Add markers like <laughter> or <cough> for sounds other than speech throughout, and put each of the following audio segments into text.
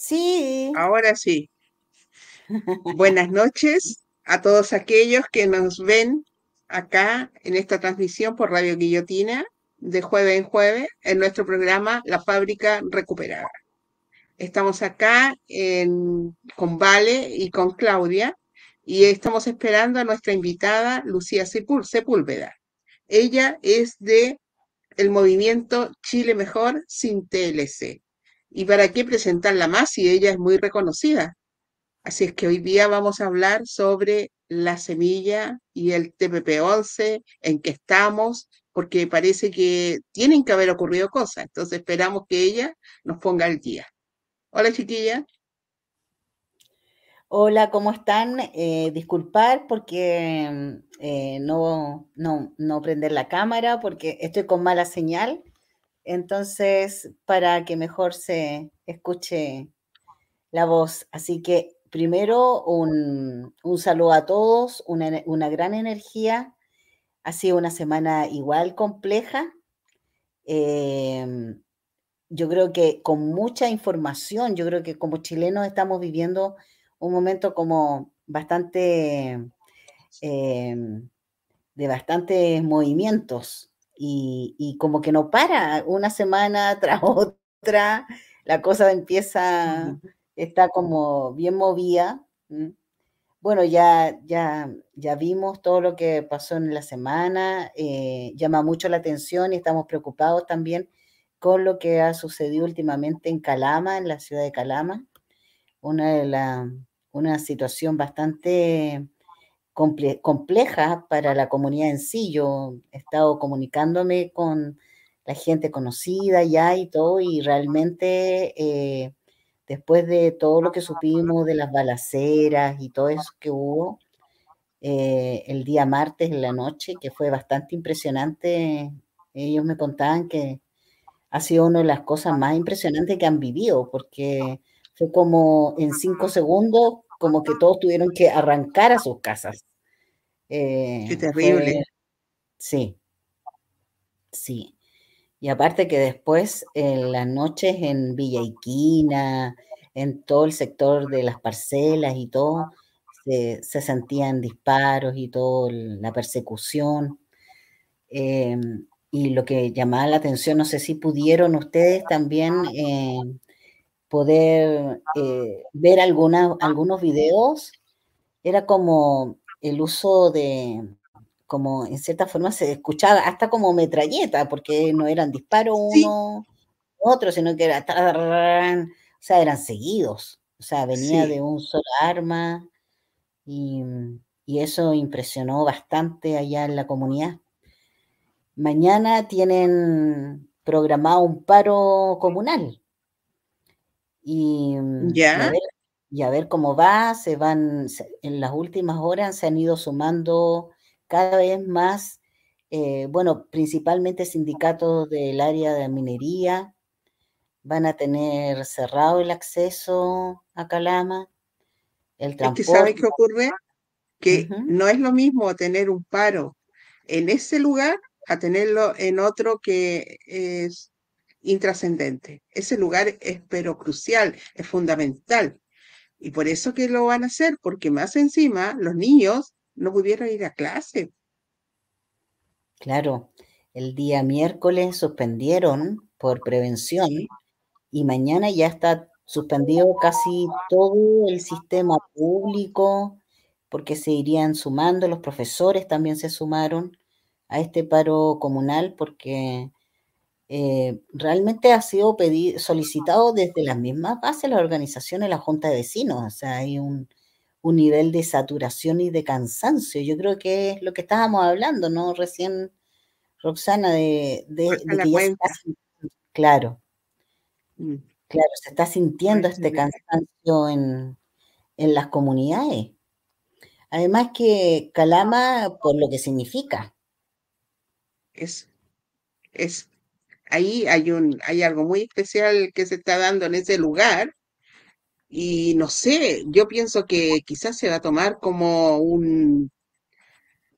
Sí. Ahora sí. <laughs> Buenas noches a todos aquellos que nos ven acá en esta transmisión por Radio Guillotina de jueves en jueves en nuestro programa La Fábrica Recuperada. Estamos acá con Vale y con Claudia y estamos esperando a nuestra invitada Lucía Sepúlveda. Ella es de el movimiento Chile Mejor sin TLC. ¿Y para qué presentarla más si ella es muy reconocida? Así es que hoy día vamos a hablar sobre la semilla y el TPP-11, en qué estamos, porque parece que tienen que haber ocurrido cosas. Entonces esperamos que ella nos ponga al día. Hola chiquilla. Hola, ¿cómo están? Eh, disculpar porque eh, no, no, no prender la cámara porque estoy con mala señal. Entonces, para que mejor se escuche la voz. Así que primero un, saludo a todos, una, gran energía. Ha sido una semana igual compleja. Em, yo creo que con mucha información, yo creo que como chilenos estamos viviendo un momento como bastante, em, de bastantes movimientos y, como que no para una semana <laughs> tras otra, la cosa empieza, está como bien movida. Bueno, ya, ya, ya vimos todo lo que pasó en la semana, eh, llama mucho la atención y estamos preocupados también con lo que ha sucedido últimamente en Calama, en la ciudad de Calama, una de las una situación bastante compleja para la comunidad en sí. Yo he estado comunicándome con la gente conocida ya y todo, y realmente eh, después de todo lo que supimos de las balaceras y todo eso que hubo eh, el día martes en la noche, que fue bastante impresionante, ellos me contaban que ha sido una de las cosas más impresionantes que han vivido, porque fue como en cinco segundos, como que todos tuvieron que arrancar a sus casas. Eh, Qué terrible. sí, sí. Y aparte que después en las noches en Villa Iquina, en todo el sector de las parcelas y todo, se, sentían disparos y toda la persecución. Em, y lo que llamaba la atención, no sé si pudieron ustedes también em, poder eh, ver algunos videos, era como el uso de, como en cierta forma se escuchaba hasta como metralleta, porque no eran disparos uno, otro, sino que era, o sea, eran seguidos, o sea, venía de un solo arma y, y eso impresionó bastante allá en la comunidad. Mañana tienen programado un paro comunal y, mm, y, a ver, cómo va, se van, en las últimas horas se han ido sumando cada vez más, eh, bueno, principalmente sindicatos del área de minería, van a tener cerrado el acceso a Calama, el transporte. Es que ¿sabe qué ocurre? Que no es lo mismo tener un paro en ese lugar a tenerlo en otro que es intrascendente. Ese lugar es pero crucial, es fundamental. Y por eso que lo van a hacer, porque más encima los niños no pudieron ir a clase. Claro, el día miércoles suspendieron por prevención y mañana ya está suspendido casi todo el sistema público porque se irían sumando, los profesores también se sumaron a este paro comunal porque eh, realmente ha sido pedido, solicitado desde las mismas bases, la organización de la Junta de Vecinos. O sea, hay un, nivel de saturación y de cansancio. Yo creo que es lo que estábamos hablando, ¿no? Recién, Roxana, de, de, que ya se claro, mm. claro, se está sintiendo este cansancio en, en las comunidades. Además que Calama, por lo que significa. Es, es ahí hay, un, hay algo muy especial que se está dando en ese lugar. Y no sé, yo pienso que quizás se va a tomar como un,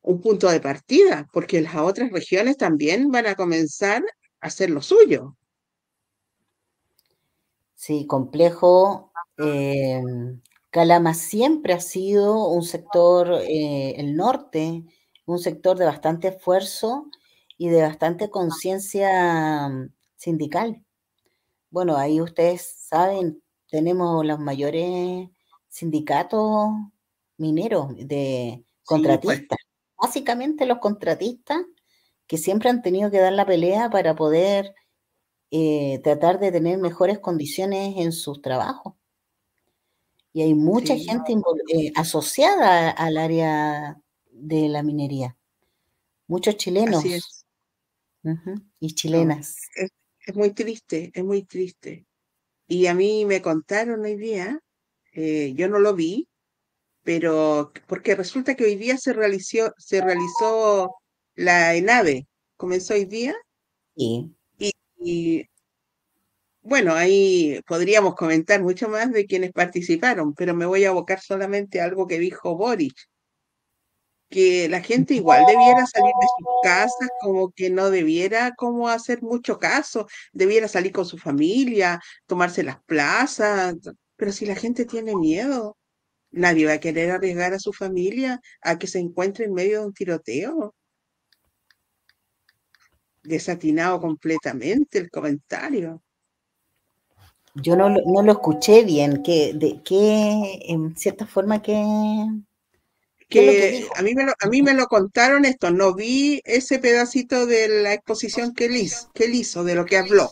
un punto de partida, porque las otras regiones también van a comenzar a hacer lo suyo. Sí, complejo Eh, Calama siempre ha sido un sector, eh, el norte, un sector de bastante esfuerzo y de bastante conciencia mm, sindical. Bueno, ahí ustedes saben, tenemos los mayores sindicatos mineros de Sí, pues. contratistas. Básicamente los contratistas que siempre han tenido que dar la pelea para poder eh, tratar de tener mejores condiciones en sus trabajos. Y hay mucha Sí, gente eh, asociada al área de la minería, muchos chilenos y No, chilenas. es, es muy triste, es muy triste. Y a mí me contaron hoy día, eh, yo no lo vi, pero porque resulta que hoy día se realizó, se realizó la ENAVE, comenzó hoy día, Sí, y, y, bueno, ahí podríamos comentar mucho más de quienes participaron, pero me voy a abocar solamente a algo que dijo Boric, que la gente igual debiera salir de sus casas, como que no debiera como hacer mucho caso, debiera salir con su familia, tomarse las plazas, pero si la gente tiene miedo. Nadie va a querer arriesgar a su familia a que se encuentre en medio de un tiroteo. Desatinado completamente el comentario. yo no, no lo escuché bien, que, de, que en cierta forma que, ¿qué es lo que a mí me lo, a mí me lo contaron esto, no vi ese pedacito de la exposición que él hizo, que él hizo de lo que habló,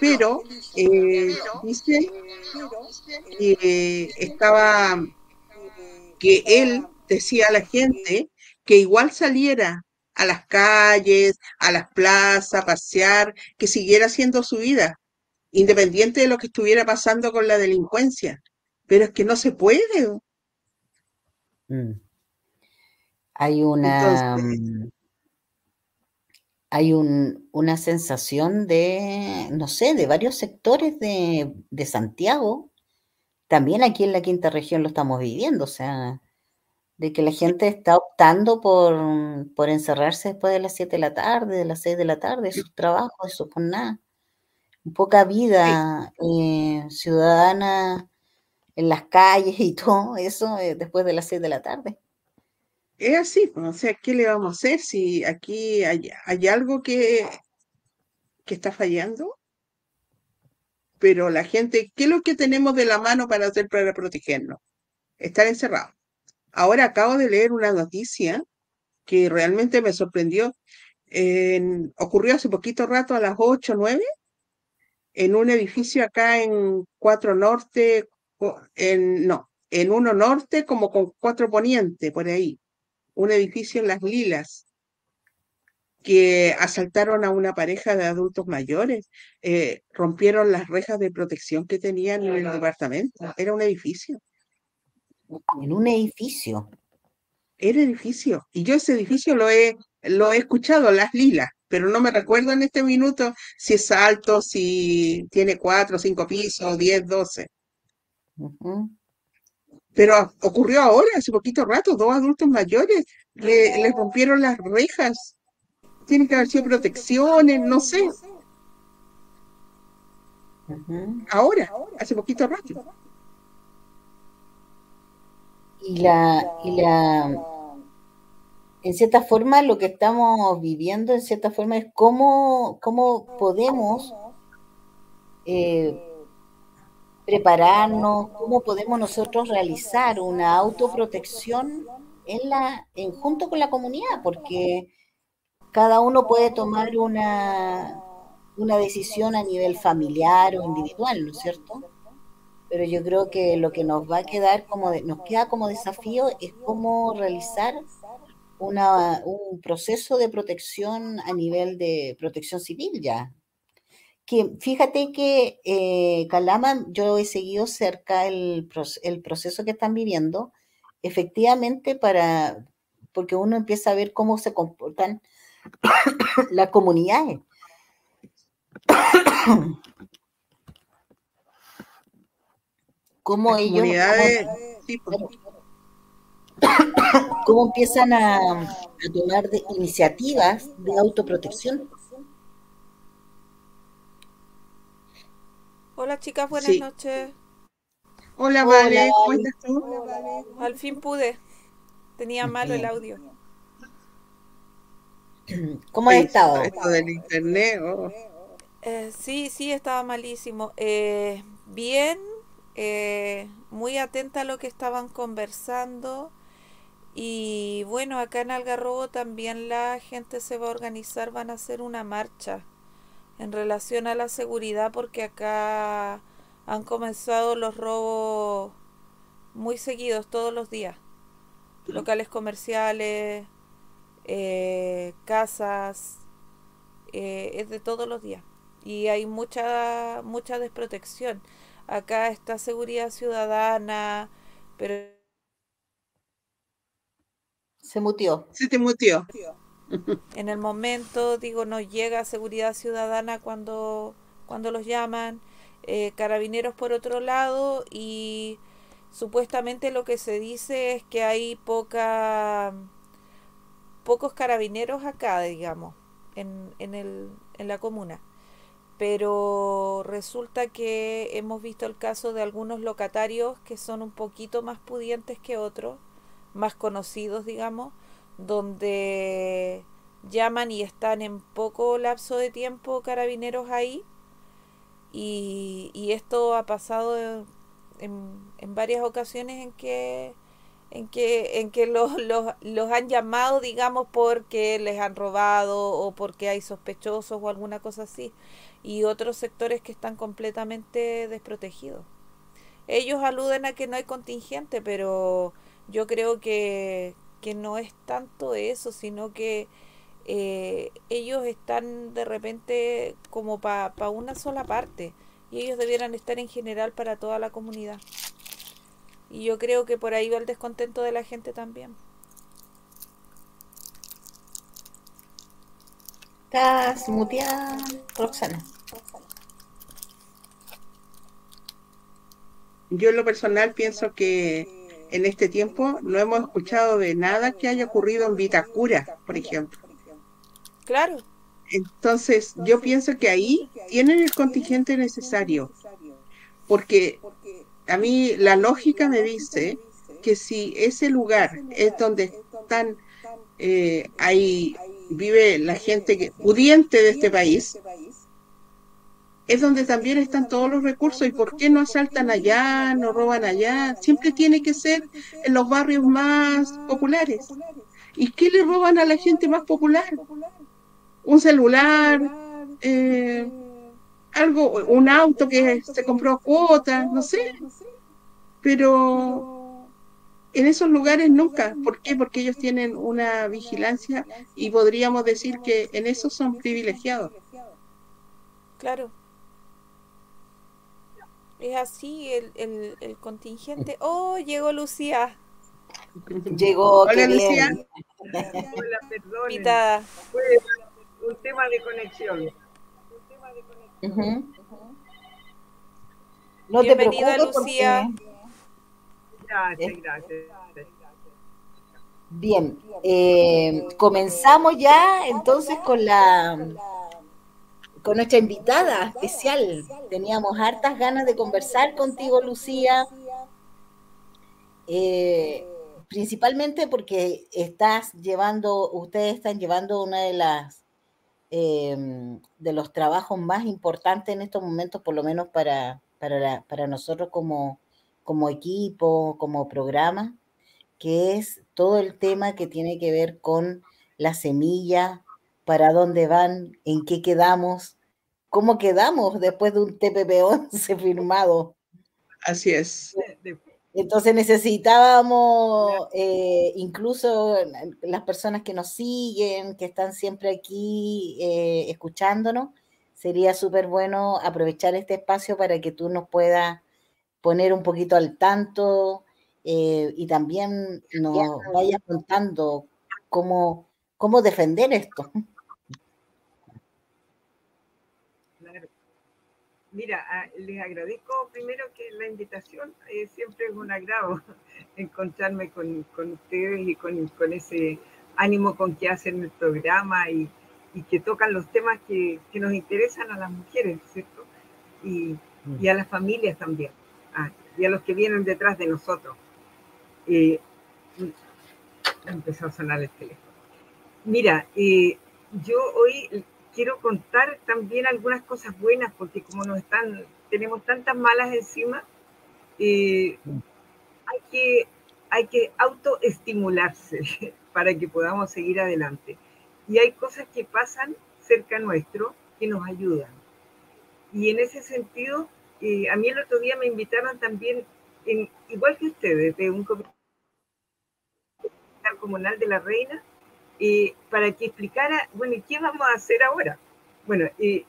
pero eh, dice que estaba, que él decía a la gente que igual saliera a las calles, a las plazas, a pasear, que siguiera haciendo su vida, independiente de lo que estuviera pasando con la delincuencia. Pero es que no se puede. Mm. Hay una, Entonces, mm, hay un, una sensación de, no sé, de varios sectores de, de Santiago, también aquí en la quinta región lo estamos viviendo, o sea, de que la gente está optando por, por encerrarse después de las 7 de la tarde, de las 6 de la tarde, de sus trabajos, de sus jornadas. Poca vida eh, ciudadana en las calles y todo eso eh, después de las 6 de la tarde. es así. O sea, ¿qué le vamos a hacer si aquí hay, hay algo que, que está fallando? Pero la gente, ¿qué es lo que tenemos de la mano para hacer para protegernos? Estar encerrados. Ahora acabo de leer una noticia que realmente me sorprendió. En- ocurrió hace poquito rato, a las 8 o 9, en un edificio acá en 4 Norte, en, no, en uno Norte como con 4 Poniente, por ahí. Un edificio en Las Lilas, que asaltaron a una pareja de adultos mayores, eh, rompieron las rejas de protección que tenían en el departamento. Era un edificio, En un edificio. era edificio. Y yo ese edificio lo he, lo he escuchado, Las Lilas, pero no me recuerdo en este minuto si es alto, si tiene cuatro, cinco pisos, diez, doce. Ujú. Pero ocurrió ahora, hace poquito rato, dos adultos mayores le, le rompieron las rejas. Tienen que haber sido protecciones, no sé, ahora, hace poquito rato. Y la, y la, en cierta forma, lo que estamos viviendo, en cierta forma, es cómo, cómo podemos eh, prepararnos, cómo podemos nosotros realizar una autoprotección en la, en, junto con la comunidad, porque cada uno puede tomar una, una decisión a nivel familiar o individual, ¿no es cierto? Pero yo creo que lo que nos va a quedar como de- nos queda como desafío es cómo realizar una, un proceso de protección a nivel de protección civil ya. Que fíjate que eh, Calama, yo he seguido cerca el, el proceso que están viviendo, efectivamente para, porque uno empieza a ver cómo se comportan <coughs> las comunidades, <coughs> cómo Las ellos, cómo, comunidades, sí, pues, <coughs> cómo empiezan a, a tomar de- iniciativas de autoprotección. Hola chicas, buenas sí. noches. Hola, Vale, ¿cómo estás tú? Al fin pude. Tenía malo el audio. <clears throat> ¿Cómo has estado? Esto del internet. Oh. Eh, sí, sí, estaba malísimo. Eh, bien, eh, muy atenta a lo que estaban conversando. Y bueno, acá en Algarrobo también la gente se va a organizar, van a hacer una marcha en relación a la seguridad porque acá han comenzado los robos muy seguidos todos los días. Locales comerciales, eh, casas, eh, es de todos los días. Y hay mucha, mucha desprotección. Acá está seguridad ciudadana, pero... Se mutió. Se te mutió. En el momento, digo, no llega seguridad ciudadana cuando, cuando los llaman, eh, carabineros por otro lado y supuestamente lo que se dice es que hay poca pocos carabineros acá, digamos, en, en, el, en la comuna. Pero resulta que hemos visto el caso de algunos locatarios que son un poquito más pudientes que otros, más conocidos, digamos, donde llaman y están en poco lapso de tiempo carabineros ahí. Y, y esto ha pasado en, en, varias ocasiones en que en que en que los, los, los, han llamado digamos porque les han robado o porque hay sospechosos o alguna cosa así y otros sectores que están completamente desprotegidos ellos aluden a que no hay contingente pero yo creo que, que no es tanto eso, sino que eh, ellos están de repente como para pa una sola parte y ellos debieran estar en general para toda la comunidad. Y yo creo que por ahí va el descontento de la gente también. Estás muteada, Roxana. Yo en lo personal pienso que en este tiempo no hemos escuchado de nada que haya ocurrido en Vitacura, por ejemplo. Claro. Entonces, yo pienso que ahí tienen el contingente necesario, porque a mí la lógica me dice que si ese lugar es donde están, eh, ahí vive la gente pudiente de este país, es donde también están todos los recursos. ¿Y por qué no asaltan allá, no roban allá? Siempre tiene que ser en los barrios más populares. ¿Y qué le roban a la gente más popular? Un celular, eh, algo, un auto que se compró a cuotas, no sé. Pero en esos lugares nunca. ¿Por qué? Porque ellos tienen una vigilancia y podríamos decir que en eso son privilegiados. Claro. Es así el, el, el contingente. ¡Oh, llegó Lucía! Llegó, Hola, Lucía. Hola, perdón. Pitada. Fue un tema de conexión. Uh -huh. No Bienvenida, te preocupes Lucía. porque- Gracias, gracias. Bien, eh, comenzamos ya entonces con la con nuestra invitada especial. Teníamos hartas ganas de conversar contigo, Lucía. Eh, principalmente porque estás llevando, ustedes están llevando una de las eh, de los trabajos más importantes en estos momentos, por lo menos para, para, la- para nosotros como, como equipo, como programa, que es todo el tema que tiene que ver con la semilla, para dónde van, en qué quedamos, cómo quedamos después de un TPP-11 <laughs> firmado. Así es. Entonces necesitábamos, eh, incluso las personas que nos siguen, que están siempre aquí eh, escuchándonos, sería súper bueno aprovechar este espacio para que tú nos puedas poner un poquito al tanto eh, y también nos vayas contando cómo, cómo defender esto. claro. Mira, ah, les agradezco primero que la invitación eh, siempre es un agrado <laughs> encontrarme con, con ustedes y con, con ese ánimo con que hacen el programa y, y que tocan los temas que, que nos interesan a las mujeres, ¿cierto? Y, y a las familias también. ah, y a los que vienen detrás de nosotros. Eh, empezó a sonar el teléfono. Mira, eh, yo hoy quiero contar también algunas cosas buenas, porque como nos están, tenemos tantas malas encima, eh, hay que, hay que autoestimularse <laughs> para que podamos seguir adelante. Y hay cosas que pasan cerca nuestro que nos ayudan. Y en ese sentido, eh, a mí el otro día me invitaron también, en, igual que ustedes, de un comité comunal de la Reina, eh, para que explicara, bueno, ¿qué vamos a hacer ahora? Bueno, eh,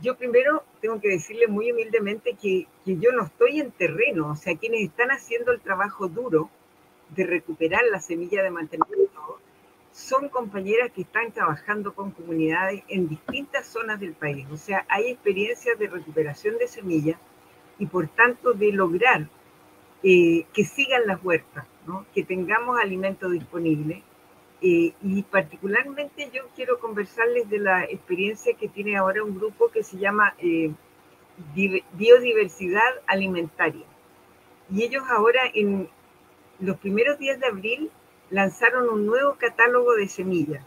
yo primero tengo que decirle muy humildemente que, que, yo no estoy en terreno, o sea, quienes están haciendo el trabajo duro de recuperar la semilla de mantenimiento son compañeras que están trabajando con comunidades en distintas zonas del país, o sea, hay experiencias de recuperación de semillas y por tanto de lograr eh, que sigan las huertas, ¿no? que tengamos alimentos disponibles eh, y particularmente yo quiero conversarles de la experiencia que tiene ahora un grupo que se llama eh, Biodiversidad Alimentaria. Y ellos ahora en los primeros días de abril lanzaron un nuevo catálogo de semillas,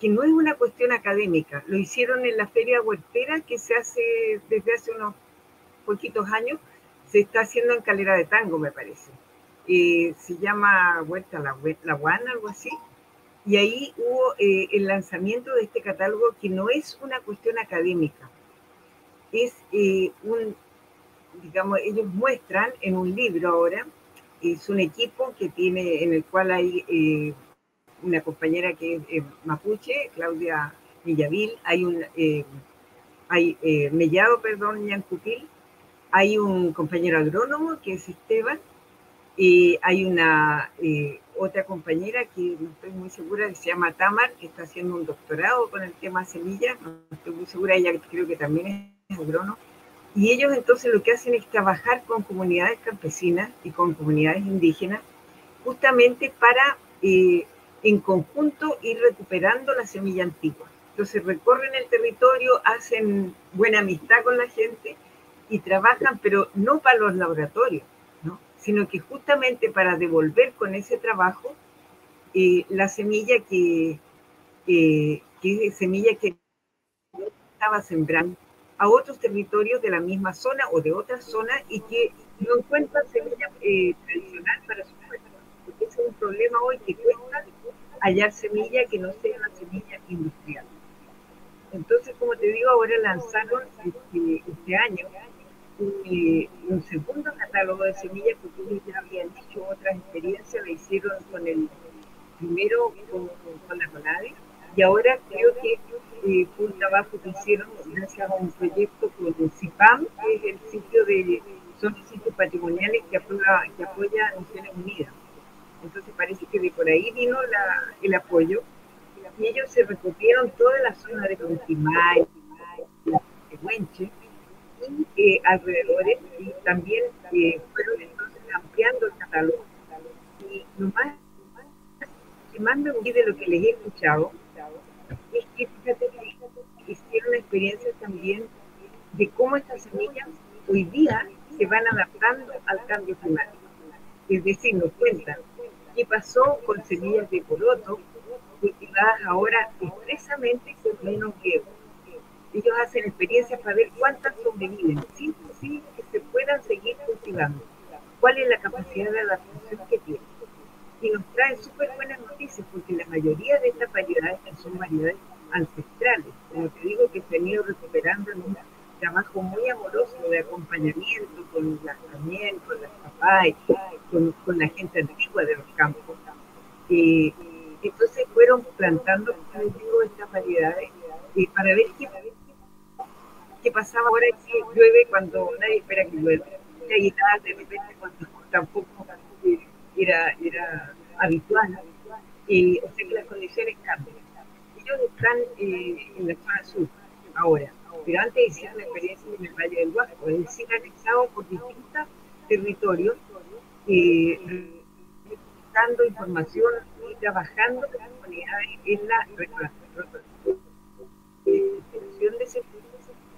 que no es una cuestión académica, lo hicieron en la feria huertera que se hace desde hace unos poquitos años, se está haciendo en Calera de Tango, me parece. Eh, se llama Huerta La, la Guana, algo así, y ahí hubo eh, el lanzamiento de este catálogo que no es una cuestión académica, es eh, un, digamos, ellos muestran en un libro ahora, es un equipo que tiene, en el cual hay eh, una compañera que es mapuche, Claudia Villavil, hay un, hay Mellado, perdón, Ñancupil, hay un compañero agrónomo que es Esteban, hay una otra compañera que no estoy muy segura, que se llama Tamar, que está haciendo un doctorado con el tema semillas, no estoy muy segura, ella creo que también es agrónomo. Y ellos entonces lo que hacen es trabajar con comunidades campesinas y con comunidades indígenas, justamente para eh, en conjunto ir recuperando la semilla antigua. Entonces recorren el territorio, hacen buena amistad con la gente y trabajan, pero no para los laboratorios, sino que justamente para devolver con ese trabajo eh, la semilla que, que es semilla que estaba sembrando a otros territorios de la misma zona o de otras zonas y que no encuentran semilla eh, tradicional para su pueblo. Porque ese es un problema hoy que cuesta hallar semilla que no sea una semilla industrial. Entonces, como te digo, ahora lanzaron este, este año un segundo catálogo de semillas, porque ellos ya habían dicho otras experiencias, la hicieron con el primero con, con la CONADE, y ahora creo que eh, fue un trabajo que hicieron gracias a un proyecto con CIPAM, que es el sitio de, son sitios patrimoniales que, apoya, que apoya Naciones Unidas. Entonces parece que de por ahí vino la, el apoyo, y ellos se recorrieron toda la zona de Contimay, de Huenche, eh, alrededores y también eh, fueron entonces ampliando el catálogo. Y lo más que más me de lo que les he escuchado es que fíjate que hicieron experiencias también de cómo estas semillas hoy día se van adaptando al cambio climático. Es decir, nos cuentan qué pasó con semillas de poroto cultivadas ahora expresamente con menos riego ellos hacen experiencias para ver cuántas sobreviven, sin que se puedan seguir cultivando. ¿Cuál es la capacidad de adaptación que tienen? Y nos traen súper buenas noticias porque la mayoría de estas variedades son variedades ancestrales, como te digo, que se han ido recuperando en un trabajo muy amoroso de acompañamiento con las también, con las papás, con, la gente antigua de los campos. Eh, entonces fueron plantando, digo, estas variedades eh, para ver qué ¿Qué pasaba ahora que llueve cuando nadie espera que llueva. Y nada de repente cuando tampoco era, era habitual. Eh, o sea que las condiciones cambian. Ellos están eh, en la zona sur ahora, pero antes hicieron la experiencia en el Valle del Guasco, es decir, anexados por distintos territorios, eh, dando información y trabajando con las comunidades en la recuperación de ese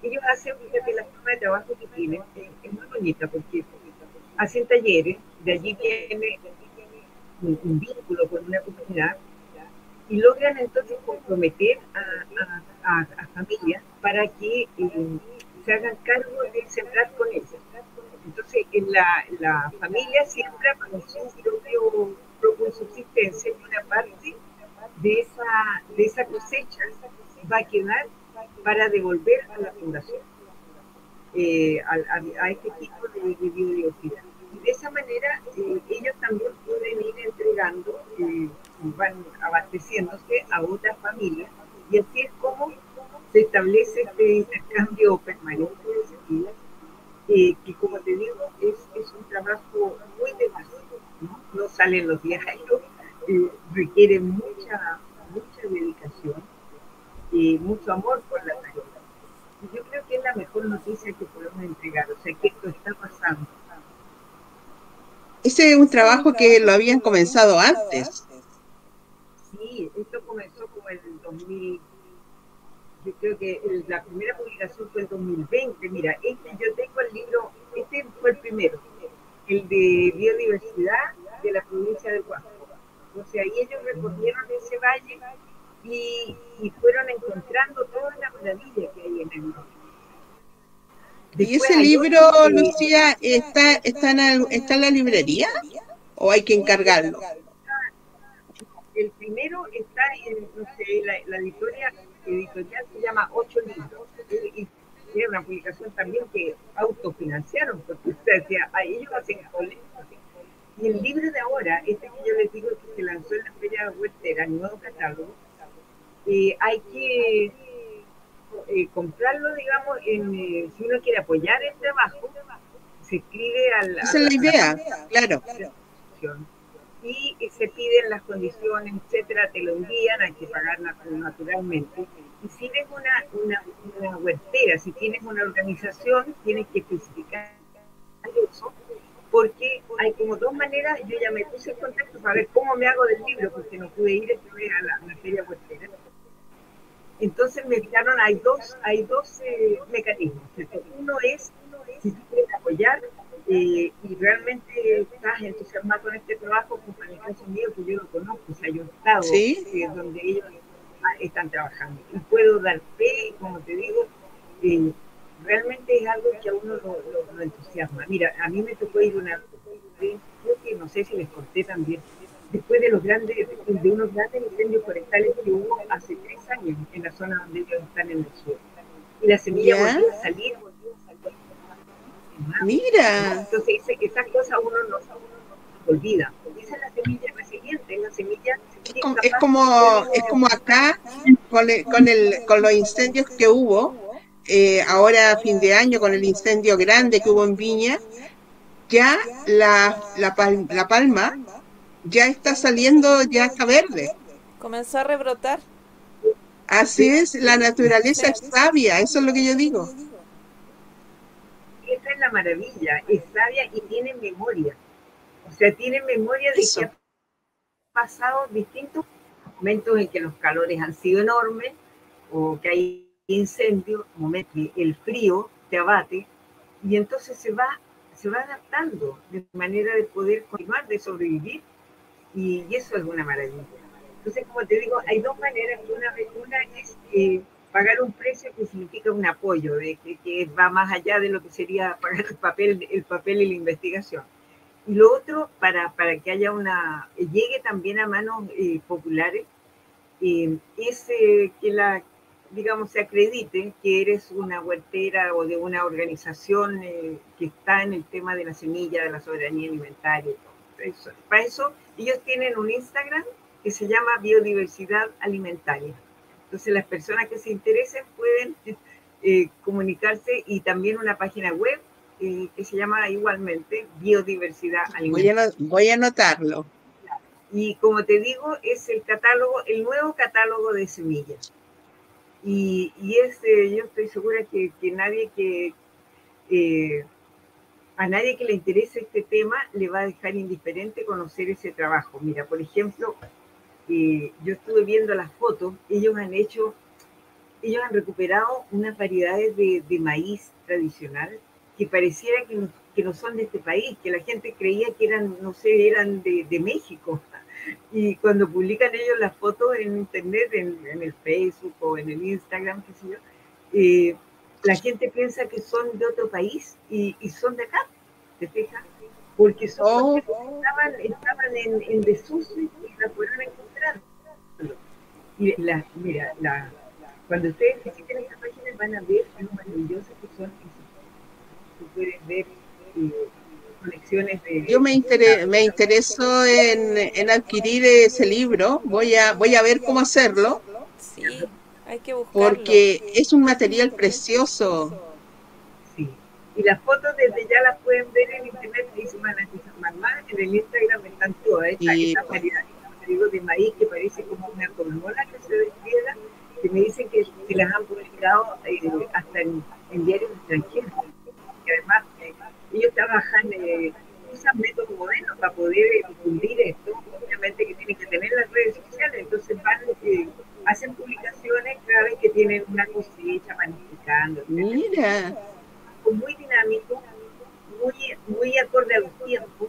ellos hacen, fíjate, la forma de trabajo que tienen, es, muy bonita porque hacen talleres, de allí viene un, vínculo con una comunidad y logran entonces comprometer a, a, a familias para que eh, se hagan cargo de sembrar con ellos. Entonces, en la, la familia siembra con su propio, propio subsistencia y una parte de esa, de esa cosecha va a quedar para devolver a la fundación, eh, a, este tipo de, de. Y de esa manera eh, ellos también pueden ir entregando, eh, van abasteciéndose a otras familias y así es como se establece este intercambio permanente de semillas, eh, que como te digo, es, es un trabajo muy demasiado, ¿no? salen los diarios, eh, requiere mucha, mucha dedicación y mucho amor por la tarea. Y yo creo que es la mejor noticia que podemos entregar, o sea, que esto está pasando. Ese es un trabajo que lo habían comenzado antes. Sí, esto comenzó como en el 2000, yo creo que el, la primera publicación fue en 2020. Mira, este yo tengo el libro, este fue el primero, el de biodiversidad de la provincia de Huasco. O sea, ahí ellos recorrieron ese valle y, y fueron encontrando toda la maravilla que hay en el norte. ¿Y ese libro, que... Lucía, está, está, en, está en la librería o hay que encargarlo? El primero está en, no sé, la, la editorial, editorial se llama Ocho Libros. Y tiene una publicación también que autofinanciaron, porque o sea, a ellos hacen colegio. Y el libro de ahora, este que yo les digo que se lanzó en la Feria Huertera, el nuevo catálogo, eh, hay que eh, comprarlo, digamos, en, eh, si uno quiere apoyar el trabajo, se escribe al... Esa es la idea, claro. Y, y se piden las condiciones, etcétera, te lo envían, hay que pagar naturalmente. Y si eres una, una, una huertera, si tienes una organización, tienes que especificar eso porque hay como dos maneras, yo ya me puse en contacto para ver cómo me hago del libro, porque no pude ir a la, a la feria huertera. Entonces me dijeron, hay dos, hay dos eh, mecanismos. Uno es, si tú quieres apoyar eh, y realmente estás entusiasmado con este trabajo, pues en el caso mío, que yo lo conozco, o sea, yo he estado ¿Sí? eh, donde ellos están trabajando. Y puedo dar fe, como te digo, eh, realmente es algo que a uno lo, lo, lo, entusiasma. Mira, a mí me tocó ir una, creo que no sé si les conté también, después de los grandes, de unos grandes incendios forestales que hubo hace tres años en la zona donde ellos están en el sur. Y la semilla ¿Ya? volvió a salir, volvió a salir. Mira. Entonces dice que esas cosas uno no, uno no olvida. Esa es la semilla resiliente, es la semilla es como, es como, es como acá con el, con, el, con los incendios que hubo eh, ahora a fin de año con el incendio grande que hubo en Viña, ya la, la, pal, la palma ya está saliendo, ya está verde. Comenzó a rebrotar. Así es, la naturaleza es sabia, eso es lo que yo digo. Esa es la maravilla, es sabia y tiene memoria. O sea, tiene memoria de eso. que ha pasado distintos momentos en que los calores han sido enormes o que hay incendio, momento el frío te abate y entonces se va, se va adaptando de manera de poder continuar, de sobrevivir y, y eso es una maravilla. Entonces, como te digo, hay dos maneras. Una, una es eh, pagar un precio que significa un apoyo, de que, que, va más allá de lo que sería pagar el papel, el papel y la investigación. Y lo otro, para, para que haya una, llegue también a manos eh, populares, eh, es eh, que la, digamos, se acredite que eres una huertera o de una organización eh, que está en el tema de la semilla, de la soberanía alimentaria. Eso. Para eso, ellos tienen un Instagram que se llama Biodiversidad Alimentaria. Entonces, las personas que se interesen pueden eh, comunicarse y también una página web eh, que se llama igualmente Biodiversidad Alimentaria. Voy a, voy a anotarlo. Y como te digo, es el catálogo, el nuevo catálogo de semillas. Y, y este, yo estoy segura que, que nadie que, eh, a nadie que le interese este tema le va a dejar indiferente conocer ese trabajo. Mira, por ejemplo, eh, yo estuve viendo las fotos, ellos han hecho, ellos han recuperado unas variedades de, maíz tradicional que pareciera que, que no son de este país, que la gente creía que eran, no sé, eran de, México. <laughs> Y cuando publican ellos las fotos en internet, en, en, el Facebook o en el Instagram, qué sé yo, eh, la gente piensa que son de otro país y, y son de acá, ¿te fijas? Porque son oh. estaban, estaban en, en desuso y la fueron a encontrar. Y la, mira, la, cuando ustedes visiten esta página van a ver lo maravillosas que son. Tú puedes ver eh, conexiones de... Yo me, inter me intereso en, en, adquirir ese libro. Voy a, voy a ver cómo hacerlo. Sí, hay que buscarlo. Porque es un material precioso. Sí. Y las fotos desde ya las pueden ver en internet, dice Mamá, en el Instagram están todas. Esta, y, esta variedad de maíz que parece como una colmona que se despliega que me dicen que, que las han publicado eh, hasta en, en, diarios extranjeros. Y además, eh, ellos trabajan, eh, usan métodos modernos para poder difundir esto. Obviamente que tienen que tener las redes sociales, entonces van, eh, hacen publicaciones cada vez que tienen una cosecha planificando. Mira. Muy dinámico, muy, muy acorde a los tiempos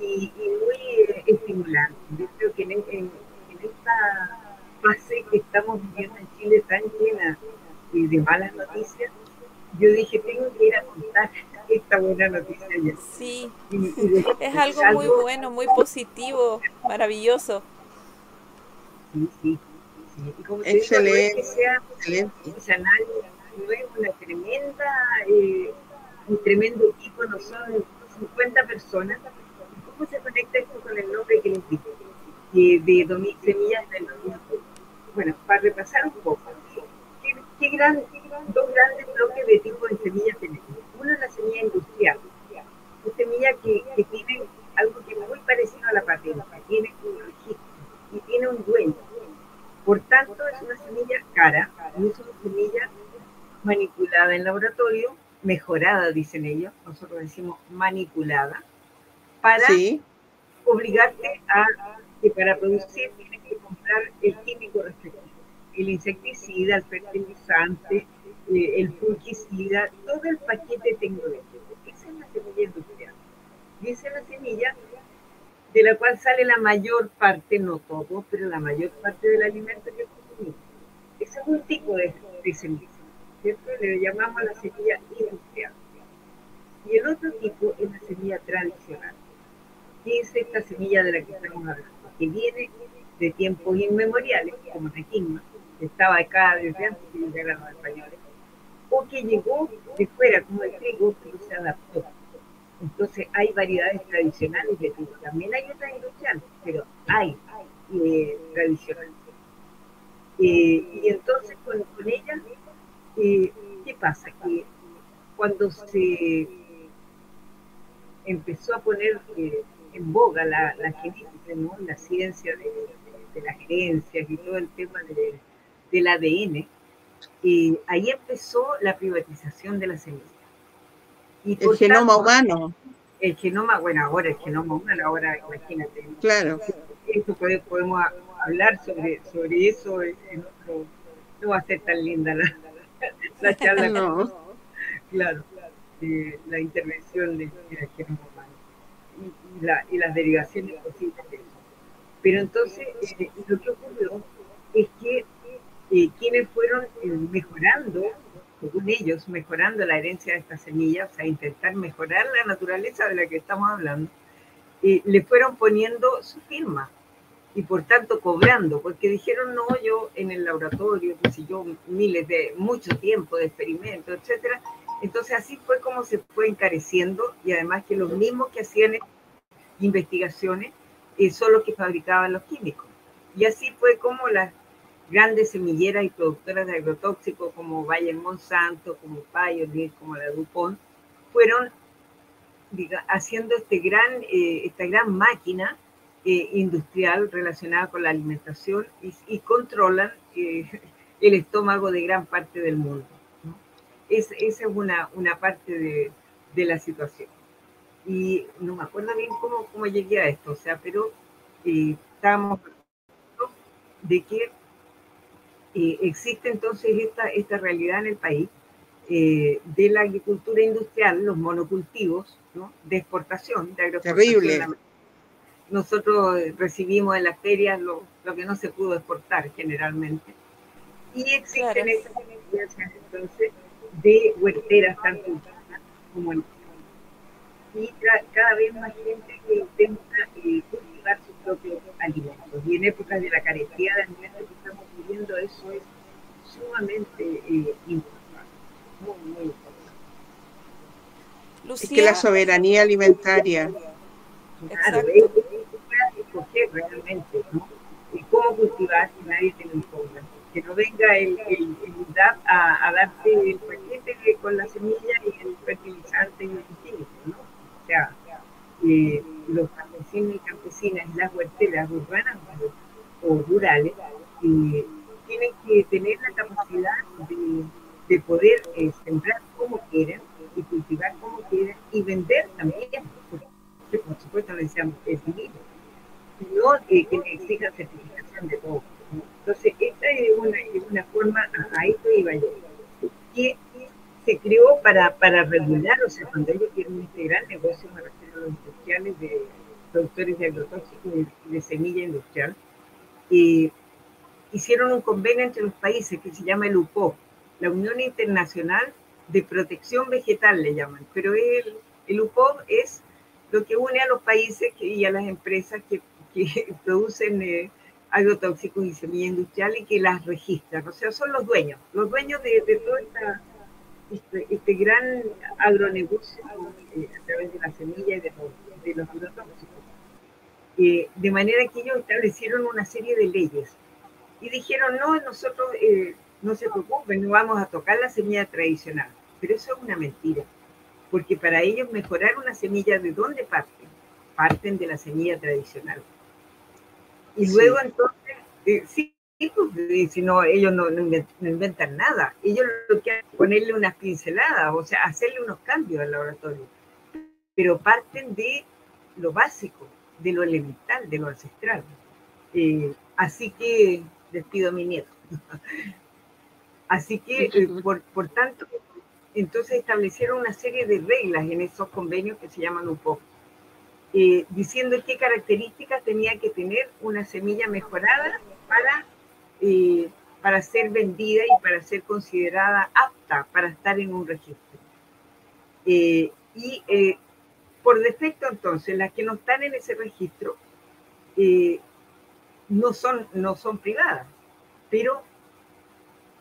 y, y muy estimulante. Yo creo que en, en, en esta fase que estamos viviendo en Chile tan llena de malas noticias, yo dije, tengo que ir a contar esta buena noticia ya. Sí, y, y es algo muy bueno, muy positivo, maravilloso. Sí, sí. sí. Y como excelente, digo, no es que sea, excelente. no es una tremenda, eh, un tremendo equipo, no son 50 personas. ¿Cómo se conecta esto con el nombre que les dije? Eh, de Semillas del bueno, para repasar un poco, ¿qué, qué gran, dos grandes bloques de tipo de semillas tenemos? Uno es la semilla industrial, semilla que, que tiene algo que es muy parecido a la patente, tiene un registro y tiene un dueño. Por tanto, es una semilla cara y es una semilla manipulada en laboratorio, mejorada, dicen ellos, nosotros decimos manipulada, para sí. obligarte a que para producir comprar el químico respectivo, el insecticida, el fertilizante, eh, el fungicida, todo el paquete tecnológico. Esa es la semilla industrial. Es la semilla de la cual sale la mayor parte, no todo, pero la mayor parte del alimento que consumimos. Ese es un tipo de, de semilla, ¿cierto? Le llamamos la semilla industrial. Y el otro tipo es la semilla tradicional. ¿Qué es esta semilla de la que estamos hablando? Que viene de tiempos inmemoriales, como Requinma, que estaba acá desde antes que llegaran los españoles, o que llegó de fuera, como el trigo, pero se adaptó. Entonces hay variedades tradicionales de trigo. También hay otras industriales, pero hay eh, tradicionales. Eh, y entonces con, con ellas, eh, ¿qué pasa? Que cuando se empezó a poner en boga la, genética, ¿no? la ciencia de, las gerencias y todo el tema de, del ADN, ahí empezó la privatización de la semilla. Y el genoma tanto, humano. El genoma, bueno, ahora el genoma humano, ahora imagínate. Claro. Esto podemos hablar sobre, sobre eso en otro, no va a ser tan linda la, la charla. <laughs> no. Claro, eh, la intervención del de genoma humano y, y, la, y las derivaciones posibles de eso. Pero entonces eh, lo que ocurrió es que eh, quienes fueron eh, mejorando, según ellos, mejorando la herencia de estas semillas, o sea, intentar mejorar la naturaleza de la que estamos hablando, eh, le fueron poniendo su firma y por tanto cobrando, porque dijeron, no, yo en el laboratorio, que si yo miles de, mucho tiempo de experimentos, etcétera. Entonces así fue como se fue encareciendo y además que los mismos que hacían investigaciones eh, son los que fabricaban los químicos. Y así fue como las grandes semilleras y productoras de agrotóxicos como Bayer Monsanto, como Pioneer, como la DuPont, fueron haciendo este gran, eh, esta gran máquina eh, industrial relacionada con la alimentación y, y controlan eh, <laughs> el estómago de gran parte del mundo. ¿no? Es, esa es una, una parte de, de la situación y no me acuerdo bien cómo, cómo llegué a esto, o sea, pero eh, estábamos de que eh, existe entonces esta, esta realidad en el país eh, de la agricultura industrial, los monocultivos, ¿no? de exportación, de agroexportación. Terrible. Nosotros recibimos en las ferias lo, lo que no se pudo exportar generalmente. Y existen Claro. esas experiencias entonces de huerteras tanto como en y ca- cada vez más gente que intenta eh, cultivar sus propios alimentos. Y en épocas de la carestía de alimentos eso es sumamente eh, importante, muy, muy importante. Es Lucía, que la soberanía alimentaria. Claro, es, es escoger realmente, ¿no? Y cómo cultivar que nadie te lo imponga. Que no venga el, el, el INDAP a, a darte el paquete con la semilla y el fertilizante y el químico, ¿no? O sea, eh, los campesinos y campesinas y las huerteras urbanas o rurales eh, tienen que tener la capacidad de, de poder eh, sembrar como quieran y cultivar como quieran y vender también, porque por supuesto necesitamos el dinero, no eh, que le exijan certificación de todo. Entonces, esta es una, es una forma, a, esto iba yo, que se creó para, para regular, o sea, cuando ellos quieren integrar negocios, me refiero a los industriales de productores de agrotóxicos y de semilla industrial, eh, hicieron un convenio entre los países que se llama el UPO, la Unión Internacional de Protección Vegetal le llaman, pero el, el UPO es lo que une a los países y a las empresas que, <laughs> producen eh, agrotóxicos y semilla industrial y que las registran, o sea, son los dueños, los dueños de, todo este, este gran agronegocio eh, a través de la semilla y de los, de los agrotóxicos. Eh, de manera que ellos establecieron una serie de leyes y dijeron, no, nosotros eh, no se preocupen, no vamos a tocar la semilla tradicional. Pero eso es una mentira, porque para ellos mejorar una semilla, ¿de dónde parten? Parten de la semilla tradicional. Y Sí. luego entonces, eh, sí, pues, si no, ellos no inventan nada, ellos lo que hacen es ponerle unas pinceladas, o sea, hacerle unos cambios al laboratorio. Pero parten de lo básico, de lo elemental, de lo ancestral. Eh, así que despido a mi nieto. <laughs> Así que, eh, por, por tanto, entonces establecieron una serie de reglas en esos convenios que se llaman UPO, eh, diciendo qué características tenía que tener una semilla mejorada para, eh, para ser vendida y para ser considerada apta para estar en un registro. Y por defecto, entonces, las que no están en ese registro no, son, no son privadas, pero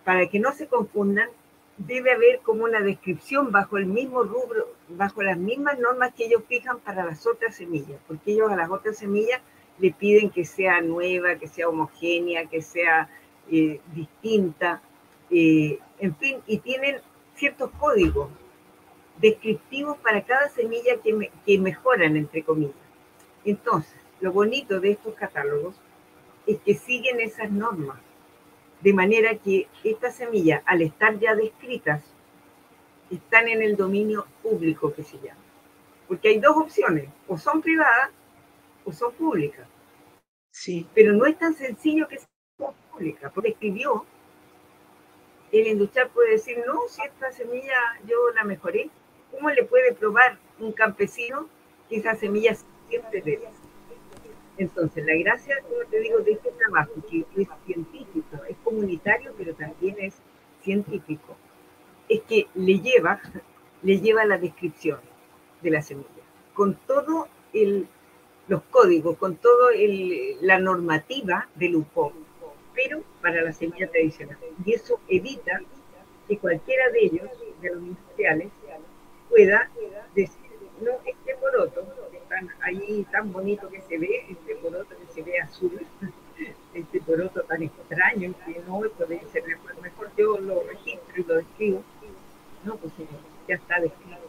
para que no se confundan, debe haber como una descripción bajo el mismo rubro, bajo las mismas normas que ellos fijan para las otras semillas, porque ellos a las otras semillas le piden que sea nueva, que sea homogénea, que sea eh, distinta, eh, en fin, y tienen ciertos códigos descriptivos para cada semilla que, que mejoran, entre comillas. Entonces, lo bonito de estos catálogos es que siguen esas normas, de manera que estas semillas, al estar ya descritas, están en el dominio público que se llama. Porque hay dos opciones, o son privadas o son públicas. Sí, Pero no es tan sencillo que sea pública, porque escribió, el industrial puede decir, no, si esta semilla yo la mejoré, ¿cómo le puede probar un campesino que esa semilla siempre de? Entonces, la gracia, como te digo, de este trabajo, que es científico, es comunitario, pero también es científico, es que le lleva, le lleva la descripción de la semilla, con todo el, los códigos, con toda la normativa del UPO, pero para la semilla tradicional. Y eso evita que cualquiera de ellos, de los industriales, pueda decir, no, este poroto, ahí tan bonito que se ve, este poroto que se ve azul, <laughs> este poroto tan extraño, que no puede ser mejor, mejor yo lo registro y lo describo. No, pues señor, ya está descrito.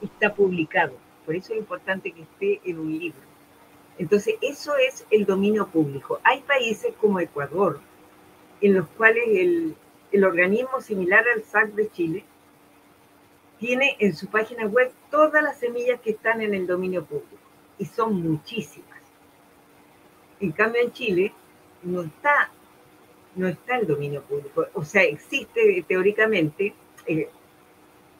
Está publicado. Por eso es importante que esté en un libro. Entonces, eso es el dominio público. Hay países como Ecuador, en los cuales el, el organismo similar al SAC de Chile tiene en su página web todas las semillas que están en el dominio público, y son muchísimas. En cambio, en Chile no está, no está el dominio público. O sea, existe teóricamente, eh,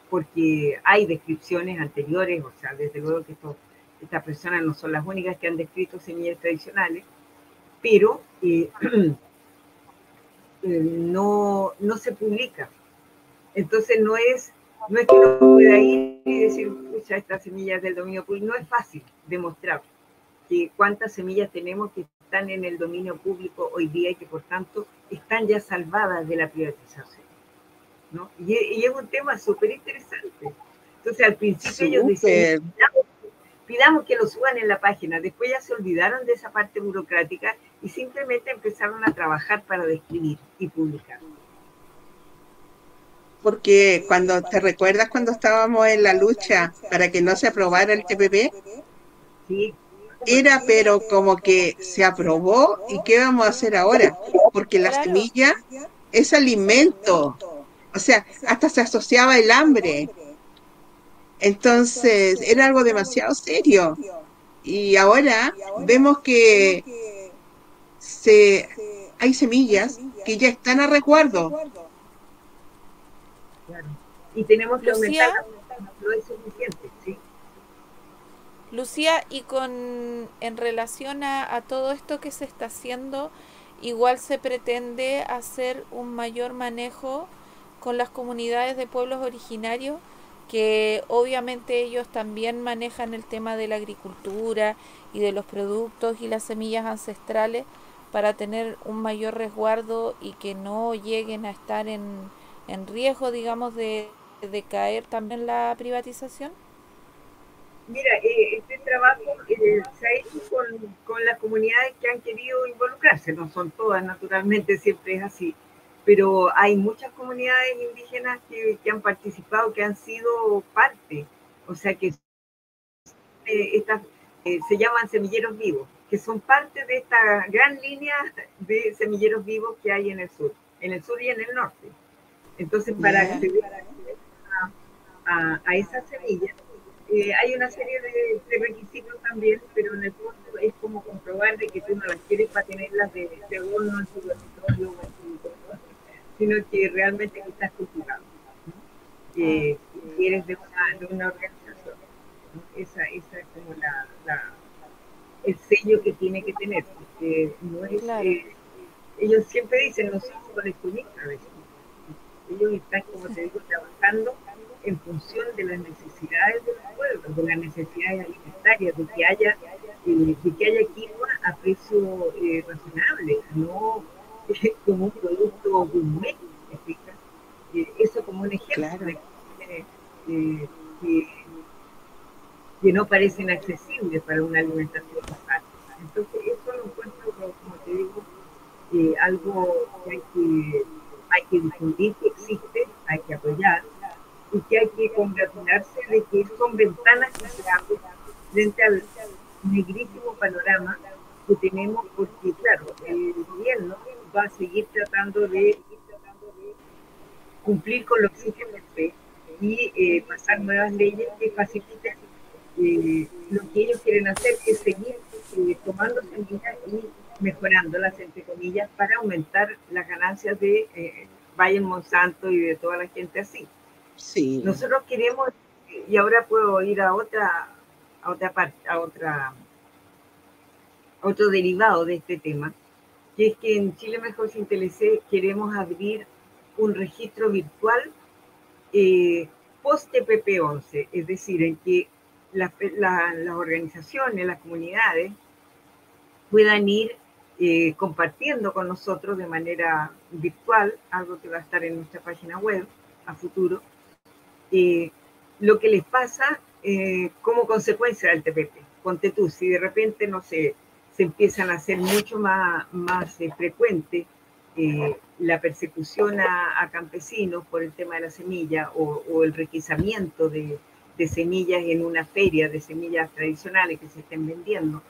porque hay descripciones anteriores, o sea, desde luego que estas personas no son las únicas que han descrito semillas tradicionales, pero eh, <clears throat> eh, no, no se publica. Entonces no es, no es que uno pueda ir y decir, pucha, estas semillas del dominio público, no es fácil demostrar que cuántas semillas tenemos que están en el dominio público hoy día y que por tanto están ya salvadas de la privatización. ¿no? Y, es un tema súper interesante. Entonces al principio ellos decían, pidamos que lo suban en la página, después ya se olvidaron de esa parte burocrática y simplemente empezaron a trabajar para describir y publicar. Porque cuando te recuerdas cuando estábamos en la lucha para que no se aprobara el TPP, sí. era pero como que se aprobó y qué vamos a hacer ahora, porque la semilla es alimento, o sea, hasta se asociaba el hambre. Entonces, era algo demasiado serio. Y ahora vemos que se, hay semillas que ya están a resguardo. Y tenemos que aumentar, no es suficiente, ¿sí? Lucía, y con en relación a, a todo esto que se está haciendo, igual se pretende hacer un mayor manejo con las comunidades de pueblos originarios que obviamente ellos también manejan el tema de la agricultura y de los productos y las semillas ancestrales para tener un mayor resguardo y que no lleguen a estar en, en riesgo, digamos, de, de caer también la privatización? Mira, eh, este trabajo eh, se ha hecho con, con, las comunidades que han querido involucrarse, no son todas, naturalmente, siempre es así, pero hay muchas comunidades indígenas que, han participado, que han sido parte, o sea que eh, eh, se llaman semilleros vivos, que son parte de esta gran línea de semilleros vivos que hay en el sur, en el sur y en el norte. Entonces, para acceder a, a, esas semillas, eh, hay una serie de, requisitos también, pero en el fondo es como comprobar de que tú no las quieres para tenerlas de, de en tu dormitorio sino que realmente estás cultivando, que eres de una, de una organización. Esa, esa, es como la, la, el sello que tiene que tener, porque no es, eh, ellos siempre dicen, no somos coleccionistas, ellos están, como te digo, trabajando en función de las necesidades de los pueblos, de las necesidades alimentarias, de que haya, eh, de que haya quinoa a precio eh, razonable, no <laughs> como un producto gourmet, eso como un ejemplo de que, que, no parecen accesibles para una alimentación básica. Entonces, eso lo encuentro, como te digo, eh, algo que hay, que hay que difundir, que existe, hay que apoyar y que hay que congratularse de que son ventanas que se frente al negrísimo panorama que tenemos, porque, claro, el gobierno va a seguir tratando de cumplir con los CGMP y eh, pasar nuevas leyes que faciliten eh, lo que ellos quieren hacer, que es seguir eh, tomando semillas y mejorándolas, entre comillas, para aumentar las ganancias de Bayern Monsanto y de toda la gente así. Nosotros queremos, y ahora puedo ir a otra, a otra parte, a otra, otro derivado de este tema, que es que en Chile Mejor Sin TLC queremos abrir un registro virtual eh, post-TPP-11, es decir, en que las organizaciones, las comunidades puedan ir eh, compartiendo con nosotros de manera virtual, algo que va a estar en nuestra página web a futuro, eh, lo que les pasa como consecuencia del TPP. Ponte tú, si de repente, no sé, se empiezan a hacer mucho más, más eh, frecuente eh, la persecución a, campesinos por el tema de la semilla o, el requisamiento de, de, semillas en una feria de semillas tradicionales que se estén vendiendo.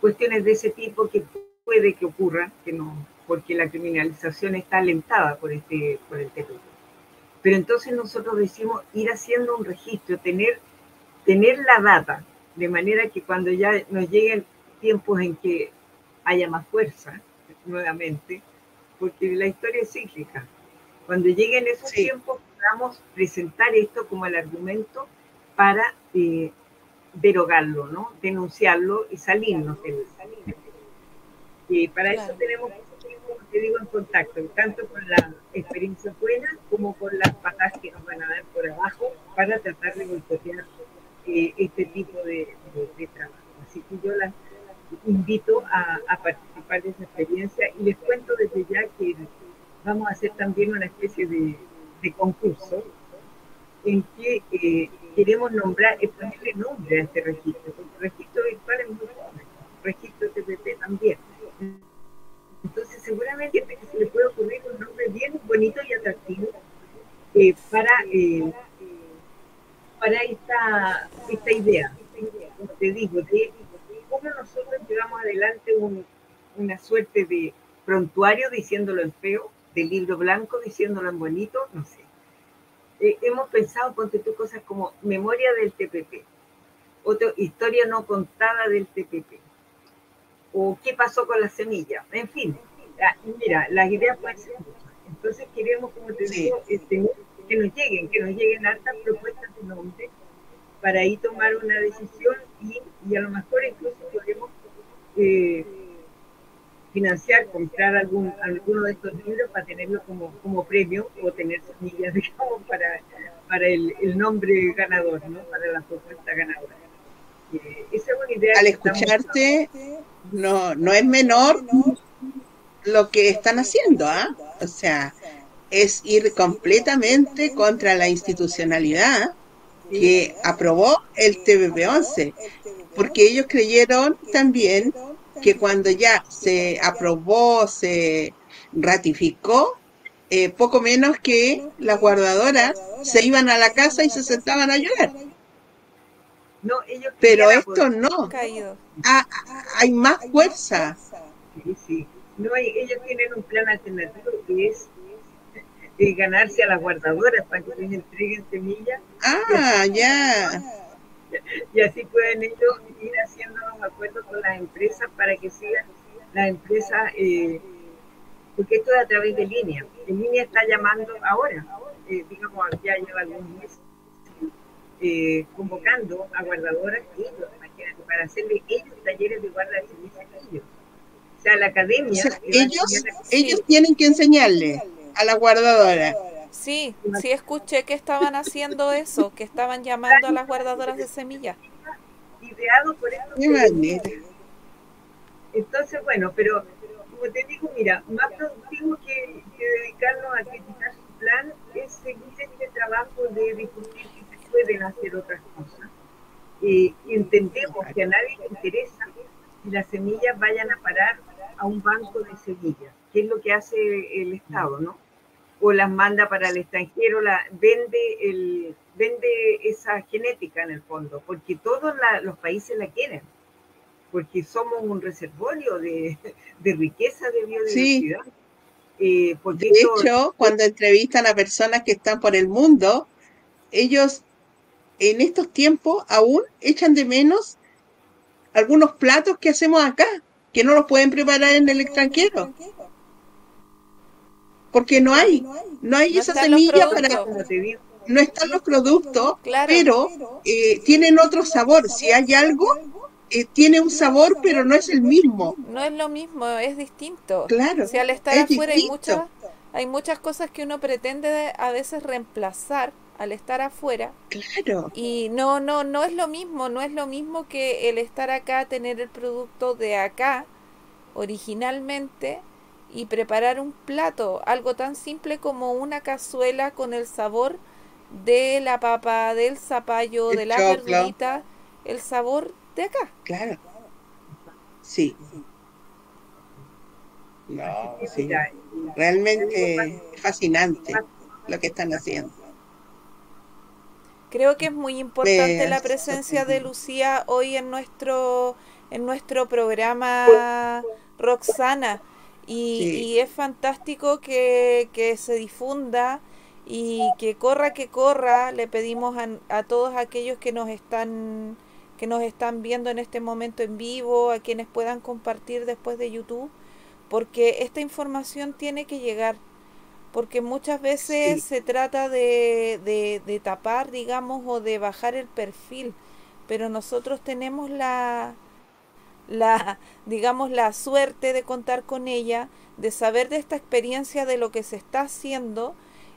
Cuestiones de ese tipo que puede que ocurran, que no, porque la criminalización está alentada por, este, por el TPP. Pero entonces nosotros decimos ir haciendo un registro, tener, tener la data, de manera que cuando ya nos lleguen tiempos en que haya más fuerza nuevamente, porque la historia es cíclica. Cuando lleguen esos tiempos, podamos presentar esto como el argumento para eh, derogarlo, ¿no? denunciarlo y salirnos de Y para eso tenemos digo, en contacto, tanto con la experiencia buena como con las patas que nos van a dar por abajo para tratar de boicotear eh, este tipo de, trabajo. Así que yo las invito a, participar de esa experiencia y les cuento desde ya que vamos a hacer también una especie de, concurso en que eh, queremos nombrar, ponerle nombre a este registro, porque registro virtual es muy el registro TPP también. Entonces, seguramente se le puede ocurrir un nombre bien bonito y atractivo eh, para, eh, para esta, esta idea, como te digo, cómo nosotros llevamos adelante una suerte de prontuario diciéndolo en feo, de libro blanco diciéndolo en bonito, no sé. Eh, hemos pensado, ponte tú cosas como memoria del TPP, otra historia no contada del TPP, o qué pasó con la semilla, en fin, mira, las ideas pueden ser muchas. Entonces queremos, como te digo, este, que nos lleguen, que nos lleguen altas propuestas de nombre para ahí tomar una decisión y, y a lo mejor incluso podemos eh, financiar, comprar algún, alguno de estos libros para tenerlo como, como premio o tener semillas, <laughs> digamos, para, para el, el nombre ganador, ¿no? Para la propuesta ganadora. Al escucharte, no, no es menor lo que están haciendo, ¿ah? O sea, es ir completamente contra la institucionalidad que aprobó el TVP-11, porque ellos creyeron también que cuando ya se aprobó, se ratificó, eh, poco menos que las guardadoras se iban a la casa y se sentaban a llorar. Pero esto no. Ah, hay más fuerza. No, ellos tienen un plan alternativo que es <laughs> eh, ganarse a las guardadoras para que les entreguen semillas. Ah, ya. <laughs> Y así pueden ellos ir haciendo los acuerdos con las empresas para que sigan las empresas, eh, porque esto es a través de línea. En línea está llamando ahora, eh, digamos, ya lleva algunos meses eh, convocando a guardadoras ellos, para hacerle ellos talleres de guarda de semillas a ellos. O sea, la academia... ellos, ellos tienen que enseñarle a la guardadora. Sí, sí escuché que estaban haciendo eso, que estaban llamando a las guardadoras de semillas. Ideado por eso. Entonces, bueno, pero como te digo, mira, más productivo que, que dedicarnos a criticar su plan es seguir este trabajo de difundir pueden hacer otras cosas. y entendemos que a nadie le interesa que las semillas vayan a parar a un banco de semillas, que es lo que hace el Estado, ¿no? O las manda para el extranjero, la, vende, el, vende esa genética en el fondo, porque todos los países la quieren, porque somos un reservorio de, de riqueza de biodiversidad. Eh, de hecho, cuando entrevistan a personas que están por el mundo, ellos en estos tiempos aún echan de menos algunos platos que hacemos acá, que no los pueden preparar en el extranjero. Porque no hay, no hay esa semilla para... No están los productos, pero eh, tienen otro sabor. Si hay algo, eh, tiene un sabor, pero no es el mismo. No es lo mismo, es distinto. Claro. Si al estar afuera hay muchas, hay muchas cosas que uno pretende a veces reemplazar al estar afuera. Claro. Y no, no, no es lo mismo, no es lo mismo que el estar acá, tener el producto de acá originalmente y preparar un plato, algo tan simple como una cazuela con el sabor de la papa, del zapallo, de la verdurita, el sabor de acá. Claro. Sí. sí. Realmente fascinante lo que están haciendo. Creo que es muy importante la presencia de Lucía hoy en nuestro en nuestro programa Roxana. Y, es fantástico que, se difunda y que corra que corra. Le pedimos a, a, todos aquellos que nos están que nos están viendo en este momento en vivo a quienes puedan compartir después de YouTube porque esta información tiene que llegar porque muchas veces Sí. se trata de, de, de tapar, digamos, o de bajar el perfil, pero nosotros tenemos la, la, <laughs> digamos, la suerte de contar con ella, de saber de esta experiencia de lo que se está haciendo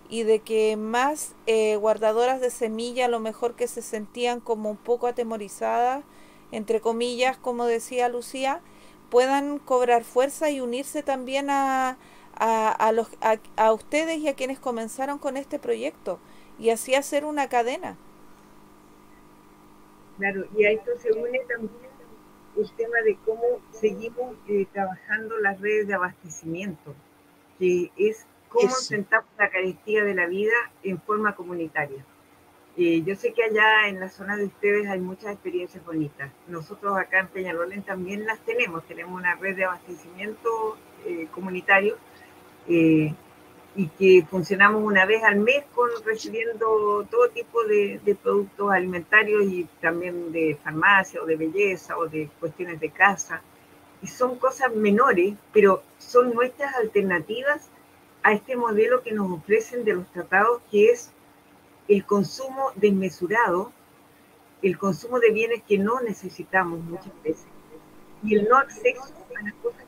y de que más eh, guardadoras de semilla, a lo mejor que se sentían como un poco atemorizadas, entre comillas, como decía Lucía, puedan cobrar fuerza y unirse también a, a, a los, a, a ustedes y a quienes comenzaron con este proyecto y así hacer una cadena. Claro, y a esto se une también el tema de cómo seguimos eh, trabajando las redes de abastecimiento, que es cómo enfrentamos la carestía de la vida en forma comunitaria. Eh, yo sé que allá en la zona de ustedes hay muchas experiencias bonitas. Nosotros acá en Peñalolén también las tenemos. Tenemos una red de abastecimiento eh, comunitario eh, y que funcionamos una vez al mes con recibiendo todo tipo de, de productos alimentarios y también de farmacia o de belleza o de cuestiones de casa. Y son cosas menores, pero son nuestras alternativas a este modelo que nos ofrecen de los tratados, que es el consumo desmesurado, el consumo de bienes que no necesitamos muchas veces y el no acceso a las cosas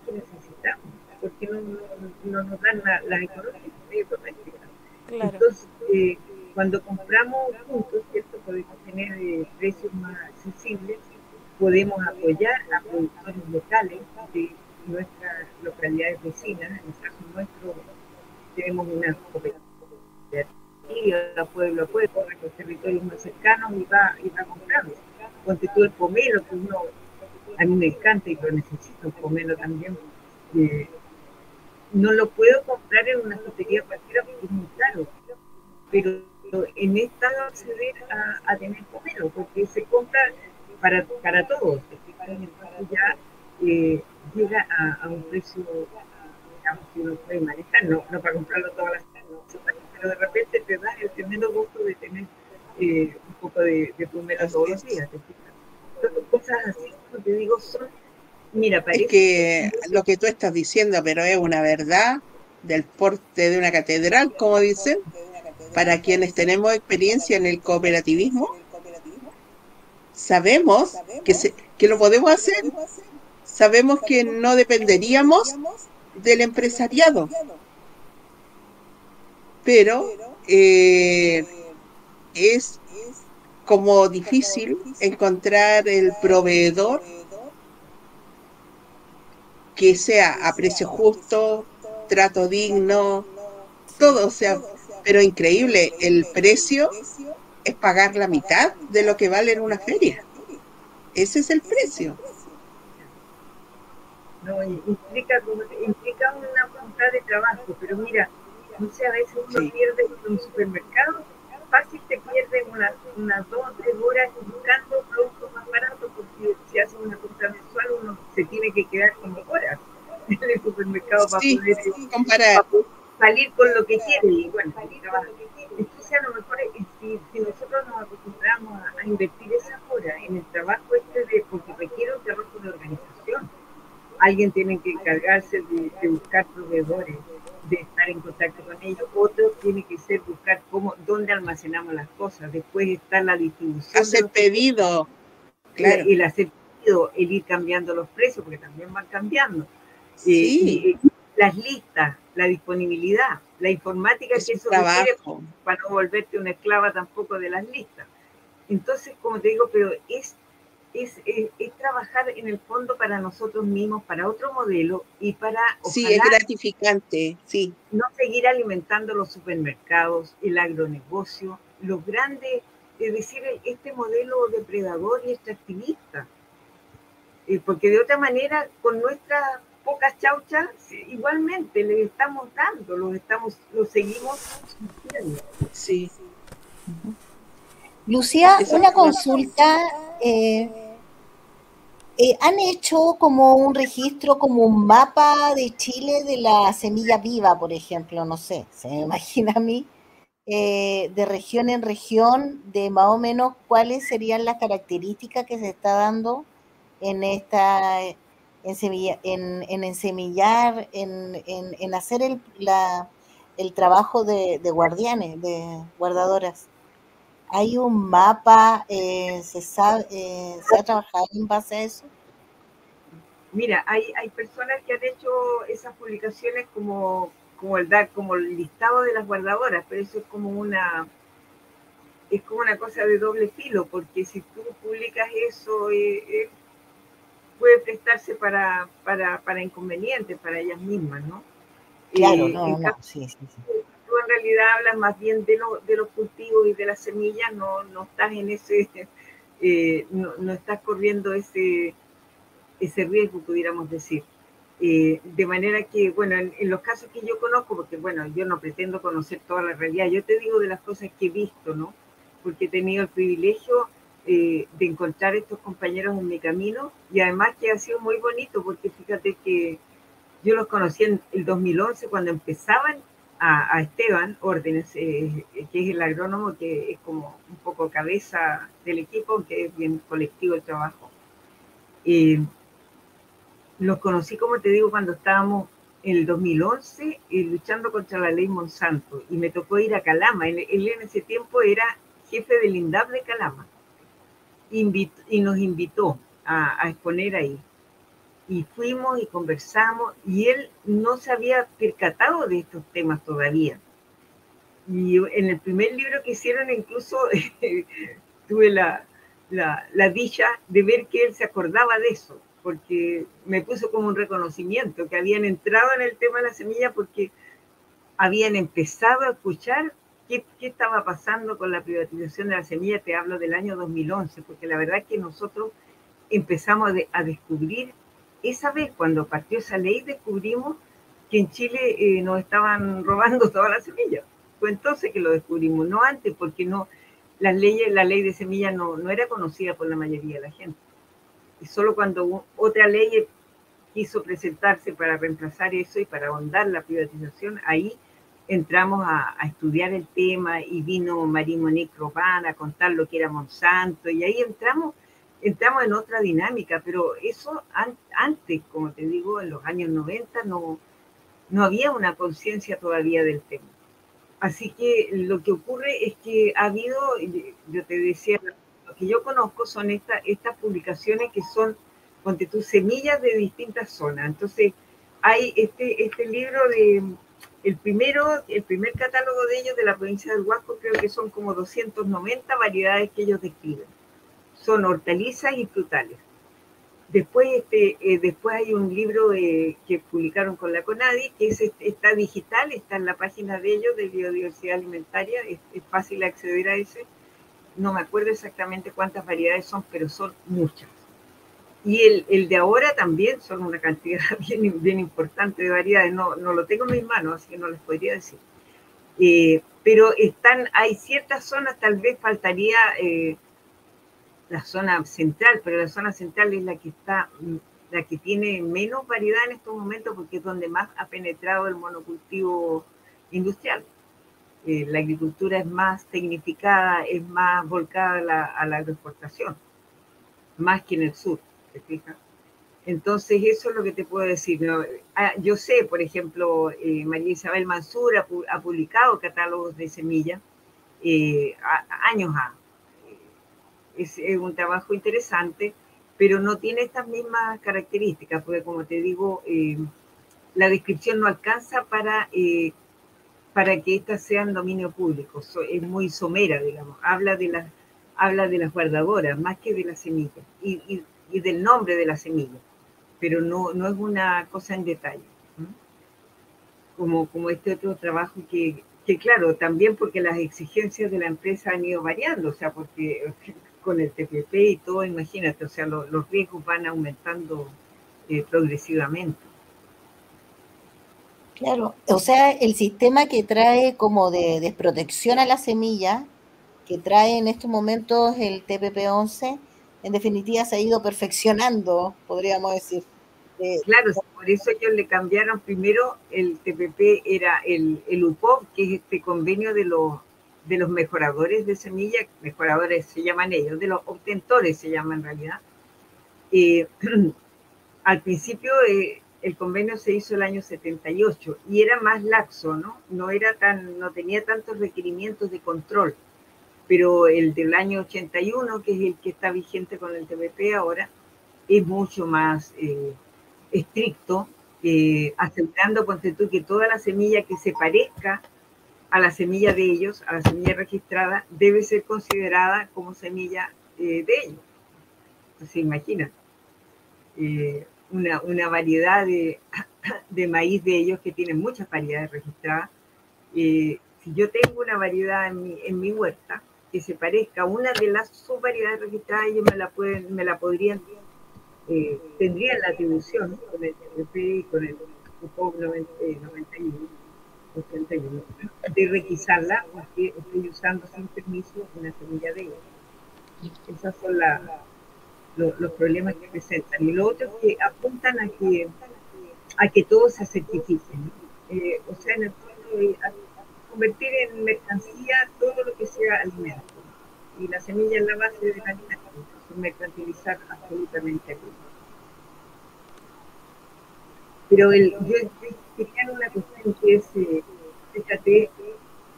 porque no, no, no nos dan la- las económicas medio domésticas. Claro. Entonces, eh, cuando compramos juntos, ¿cierto? Podemos tener eh, precios más accesibles, podemos apoyar a productores locales de nuestras localidades vecinas. En el caso nuestro, tenemos una cooperativa, pueblo a pueblo, corre los territorios más cercanos y va, y va comprando. Ponte tú el pomelo, que uno, a mí me encanta y lo necesito, el pomelo también. eh, no lo puedo comprar en una frutería cualquiera porque es muy caro, pero en esta no acceder a, a tener pomelo, porque se compra para, para todos, ya eh, llega a, a un precio, digamos, que uno puede manejar, no, no para comprarlo todas las semanas, pero de repente te da el tremendo gusto de tener eh, un poco de, de pomelo todos los días. Entonces, cosas así, como te digo, son, mira, parece Es que lo que tú estás diciendo, pero es una verdad del porte de una catedral, como dicen, para quienes tenemos experiencia en el cooperativismo, sabemos que, se- que lo podemos hacer, sabemos que no dependeríamos del empresariado, pero eh, es como difícil encontrar el proveedor que sea a precio justo, trato digno, todo, o sea, pero increíble, el precio es pagar la mitad de lo que vale en una feria. Ese es el precio. no, implica, implica una voluntad de trabajo, pero mira, no sé, a veces uno Sí. pierde en un supermercado, fácil te pierdes unas unas dos tres horas buscando productos más baratos, porque si haces una compra mensual uno se tiene que quedar como horas <laughs> en el supermercado para Sí, poder comparar. para salir con lo que quiere y bueno, salir. Entonces a lo mejor si, si nosotros nos acostumbramos a, a invertir esas horas en el trabajo este de, porque requiere un trabajo de organización, alguien tiene que encargarse de, de buscar proveedores, de estar en contacto con ellos, otro tiene que ser buscar cómo, dónde almacenamos las cosas, después está la distribución Hacer pedido. Claro. el hacer pedido, el ir cambiando los precios, porque también van cambiando. Eh, Sí, eh, las listas, la disponibilidad, la informática es que eso requiere para no volverte una esclava tampoco de las listas. Entonces, como te digo, pero es, es, es, es trabajar en el fondo para nosotros mismos, para otro modelo y para Sí, es gratificante, sí. no seguir alimentando los supermercados, el agronegocio, los grandes, es decir, este modelo depredador y extractivista. Eh, porque de otra manera, con nuestras pocas chauchas, igualmente les estamos dando, los estamos, los seguimos. Sí. Lucía, Esa- una consulta. eh, eh, ¿Han hecho como un registro, como un mapa de Chile de la semilla viva, por ejemplo? No sé, se me <laughs> imagina a mí, eh, de región en región, de más o menos cuáles serían las características que se está dando en esta, en, semilla- en, en ensemillar, en, en, en hacer el, la, el trabajo de, guardianes, de guardadoras. ¿Hay un mapa? Eh, ¿se, sabe, eh, ¿Se ha trabajado en base a eso? Mira, hay, hay personas que han hecho esas publicaciones como, como, el, como el listado de las guardadoras, pero eso es como una es como una cosa de doble filo, porque si tú publicas eso, eh, puede prestarse para, para, para, inconvenientes para ellas mismas, ¿no? Claro, no, no, sí, sí, sí. Tú en realidad hablas más bien de, de los cultivos y de las semillas, no, no estás en ese, <laughs> eh, no, no, estás corriendo ese, ese riesgo, pudiéramos decir. Eh, de manera que, bueno, en, los casos que yo conozco, porque bueno, yo no pretendo conocer toda la realidad, yo te digo de las cosas que he visto, ¿no? Porque he tenido el privilegio eh, de encontrar estos compañeros en mi camino y además que ha sido muy bonito porque fíjate que yo los conocí en el 2011 cuando empezaban a, Esteban Órdenes, eh, que es el agrónomo que es como un poco cabeza del equipo, que es bien colectivo el trabajo. Los conocí, como te digo, cuando estábamos en el 2011 eh, luchando contra la ley Monsanto y me tocó ir a Calama. Él, en ese tiempo era jefe del INDAP de Calama y nos invitó a, exponer ahí. Y fuimos y conversamos y él no se había percatado de estos temas todavía. Y en el primer libro que hicieron incluso <laughs> tuve la, la, la dicha de ver que él se acordaba de eso porque me puso como un reconocimiento, que habían entrado en el tema de la semilla porque habían empezado a escuchar qué, qué, estaba pasando con la privatización de la semilla, te hablo del año 2011, porque la verdad es que nosotros empezamos a, descubrir, esa vez cuando partió esa ley, descubrimos que en Chile eh, nos estaban <laughs> robando toda la semilla. Fue entonces que lo descubrimos, no antes, porque no, las leyes, la ley de semilla no, no era conocida por la mayoría de la gente y solo cuando otra ley quiso presentarse para reemplazar eso y para ahondar la privatización, ahí entramos a, estudiar el tema y vino Marín Monique Robán a contar lo que era Monsanto y ahí entramos, entramos en otra dinámica, pero eso antes, como te digo, en los años 90 no, no había una conciencia todavía del tema. Así que lo que ocurre es que ha habido, yo te decía que yo conozco son esta, estas publicaciones que son, ponte tus semillas de distintas zonas. Entonces, hay este, este libro de, el primero, el primer catálogo de ellos de la provincia del Huasco, creo que son como 290 variedades que ellos describen. Son hortalizas y frutales. Después, este, eh, después hay un libro eh, que publicaron con la CONADI, que es, este, está digital, está en la página de ellos, de biodiversidad alimentaria, es, es fácil acceder a ese no me acuerdo exactamente cuántas variedades son, pero son muchas. Y el, el de ahora también son una cantidad <laughs> bien, bien importante de variedades. No, no lo tengo en mis manos, así que no les podría decir. Eh, pero están, hay ciertas zonas, tal vez faltaría eh, la zona central, pero la zona central es la que está, la que tiene menos variedad en estos momentos porque es donde más ha penetrado el monocultivo industrial. Eh, la agricultura es más tecnificada, es más volcada a la, a la agroexportación, más que en el sur, ¿te fijas? Entonces, eso es lo que te puedo decir. Ah, yo sé, por ejemplo, eh, María Isabel Mansur ha, publicado catálogos de semillas eh, años a. Es, un trabajo interesante, pero no tiene estas mismas características, porque como te digo, la descripción no alcanza para para que éstas sean dominio público. es muy somera, digamos. Habla de, las, habla de las guardadoras más que de las semillas y, y, del nombre de la semilla, pero no, no es una cosa en detalle. Como, como este otro trabajo que, que, claro, también porque las exigencias de la empresa han ido variando, o sea, porque <laughs> con el TPP y todo, imagínate, o sea, los riesgos van aumentando eh, progresivamente. Claro, o sea, el sistema que trae como de desprotección a la semilla, que trae en estos momentos el TPP-11, en definitiva se ha ido perfeccionando, podríamos decir. Eh, claro, por eso ellos le cambiaron primero, el TPP era el, el UPOP, que es este convenio de los, de los mejoradores de semilla, mejoradores se llaman ellos, de los obtentores se llama en realidad. Eh, <clears throat> al principio... Eh, el convenio se hizo el año 78 y era más laxo, ¿no? No era tan, no tenía tantos requerimientos de control. Pero el del año 81, que es el que está vigente con el TPP ahora, es mucho más eh, estricto, eh, asegurando, que toda la semilla que se parezca a la semilla de ellos, a la semilla registrada, debe ser considerada como semilla eh, de ellos. Se imagina eh, una, una, variedad de, <coughs> de, maíz de ellos que tienen muchas variedades registradas. Si yo tengo una variedad en mi, en mi, huerta que se parezca a una de las subvariedades registradas, ellos me la, pueden, me la podrían, eh, tendrían la atribución con el y con el UPOC 91 81, de requisarla porque estoy usando sin permiso una semilla de ellos. Esas son las los problemas que presentan. Y lo otro es que apuntan a que, a que todo se certifique. Eh, o sea, en el fondo, convertir en mercancía todo lo que sea alimento. Y la semilla es la base del alimento. Entonces, mercantilizar absolutamente todo. Pero el, yo quería una cuestión que es, eh, fíjate,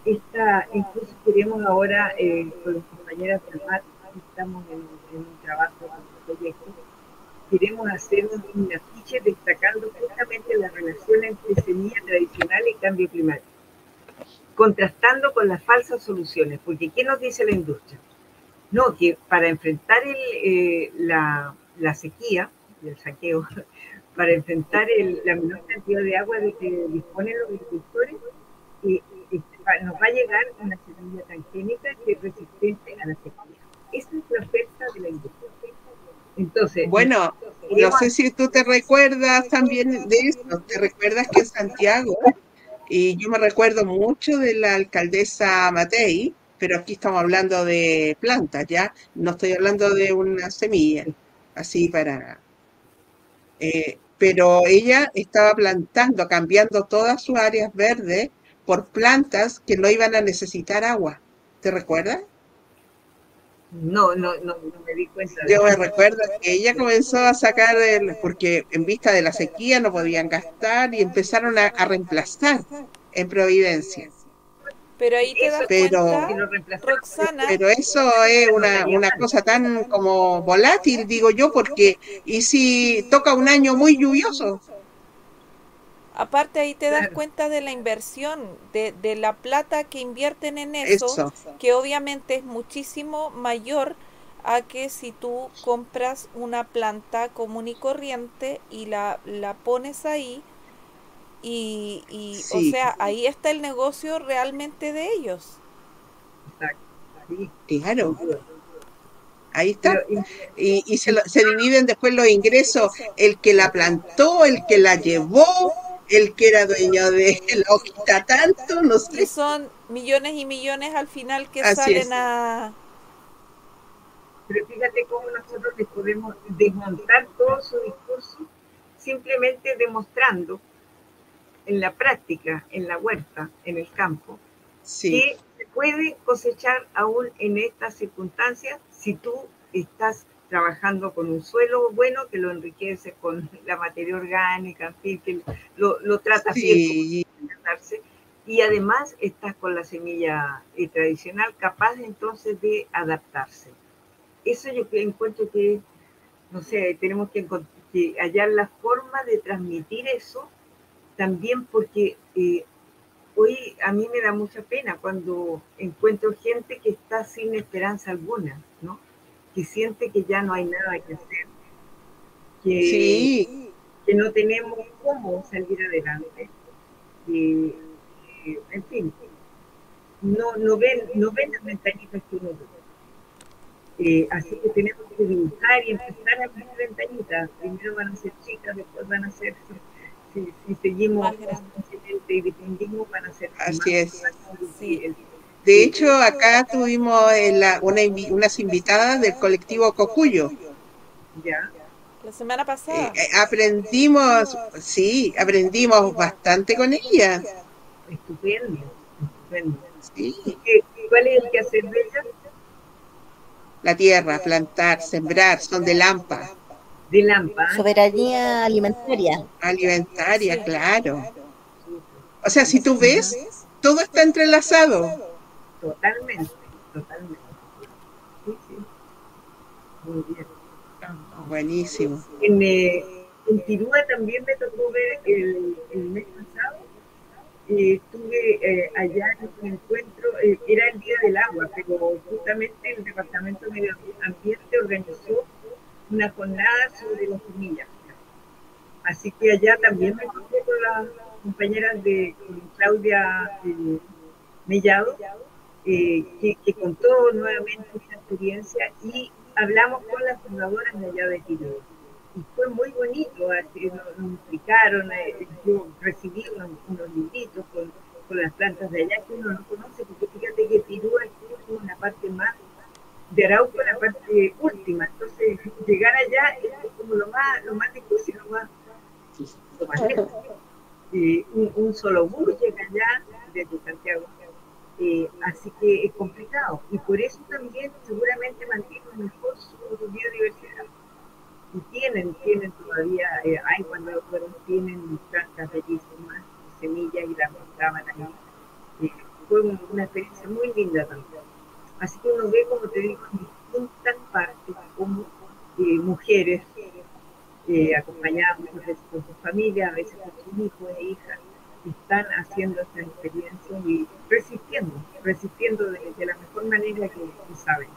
esta, incluso queremos ahora eh, con las compañeras del MAT, estamos en, un trabajo, en un proyecto, queremos hacer un, afiche destacando justamente la relación entre semilla tradicional y cambio climático, contrastando con las falsas soluciones, porque ¿qué nos dice la industria? No, que para enfrentar el, eh, la, la, sequía y el saqueo, <laughs> para enfrentar el, la menor cantidad de agua de que disponen los agricultores, eh, eh, nos va a llegar una semilla transgénica que es resistente a la sequía. Esa es la oferta de la industria. Entonces, bueno, no sé si tú te recuerdas también de eso, te recuerdas que en Santiago, y yo me recuerdo mucho de la alcaldesa Matei, pero aquí estamos hablando de plantas, ¿ya? No estoy hablando de una semilla, así para... Eh, pero ella estaba plantando, cambiando todas sus áreas verdes por plantas que no iban a necesitar agua. ¿Te recuerdas? No, no, no, me di cuenta. Yo me recuerdo que ella comenzó a sacar, el, porque en vista de la sequía no podían gastar y empezaron a, reemplazar en Providencia. Pero ahí te das pero, cuenta, Roxana. Pero eso es una, una cosa tan como volátil, digo yo, porque ¿y si toca un año muy lluvioso? Aparte ahí te das cuenta de la inversión, de, de, la plata que invierten en eso, que obviamente es muchísimo mayor a que si tú compras una planta común y corriente y la, la pones ahí y, y o sea, ahí está el negocio realmente de ellos. Claro. Ahí está. Y, y se, se dividen después los ingresos, el que la plantó, el que la llevó, el que era dueño de la hojita tanto, no sé. Y son millones y millones al final que salen a... Pero fíjate cómo nosotros les podemos desmontar todo su discurso simplemente demostrando en la práctica, en la huerta, en el campo, que se puede cosechar aún en estas circunstancias si tú estás trabajando con un suelo bueno que lo enriquece con la materia orgánica, en fin, que lo, lo trata bien y además estás con la semilla eh, tradicional capaz entonces de adaptarse. Eso yo encuentro que, no sé, tenemos que, hallar la forma de transmitir eso también porque eh, hoy a mí me da mucha pena cuando encuentro gente que está sin esperanza alguna. Que siente que ya no hay nada que hacer, que, que no tenemos cómo salir adelante. Y, en fin, no, no, ven, no ven las ventanitas que uno ve. Eh, así que tenemos que dibujar y empezar a ver ventanitas. Primero van a ser chicas, después van a ser, si, si seguimos y dependimos, van a ser Así es. Sí. De hecho, acá tuvimos eh, una, unas invitadas del colectivo Cocuyo. Ya. La semana pasada. Eh, eh, aprendimos, sí, aprendimos bastante con ellas. Estupendo, estupendo. Sí. ¿Cuál es el que hace de La tierra, plantar, sembrar, son de Lampa. de Lampa. Soberanía alimentaria. Alimentaria, claro. O sea, si tú ves, todo está entrelazado. Totalmente, totalmente. Sí, sí. Muy bien. Buenísimo. En, eh, en Tirúa también me tocó ver el, el mes pasado. Eh, estuve eh, allá en un encuentro, eh, era el Día del Agua, pero justamente el Departamento de Medio Ambiente organizó una jornada sobre las semillas. Así que allá también me encontré con las compañeras de Claudia eh, Mellado, eh, que, que contó nuevamente esa experiencia y hablamos con las fundadoras de allá de Tirúa y fue muy bonito, así nos, nos explicaron, eh, yo recibí unos, unos libritos con, con, las plantas de allá que uno no conoce, porque fíjate que Tirúa es una parte más de Arauco, la parte última, entonces llegar allá es como lo más, lo más difícil, lo más, lo más. Eh, un, un, solo bus llega allá desde Santiago. Eh, así que es complicado y por eso también seguramente mantiene mejor su biodiversidad y tienen, tienen todavía, eh, hay cuando fueron, tienen plantas bellísimas, semillas y las mostraban ahí. Eh, fue una experiencia muy linda también. Así que uno ve, como te digo, en distintas partes, como eh, mujeres acompañadas muchas veces con su familia, a veces con sus hijos e hijas, están haciendo esta experiencia y resistiendo, resistiendo de, de la mejor manera que, que saben.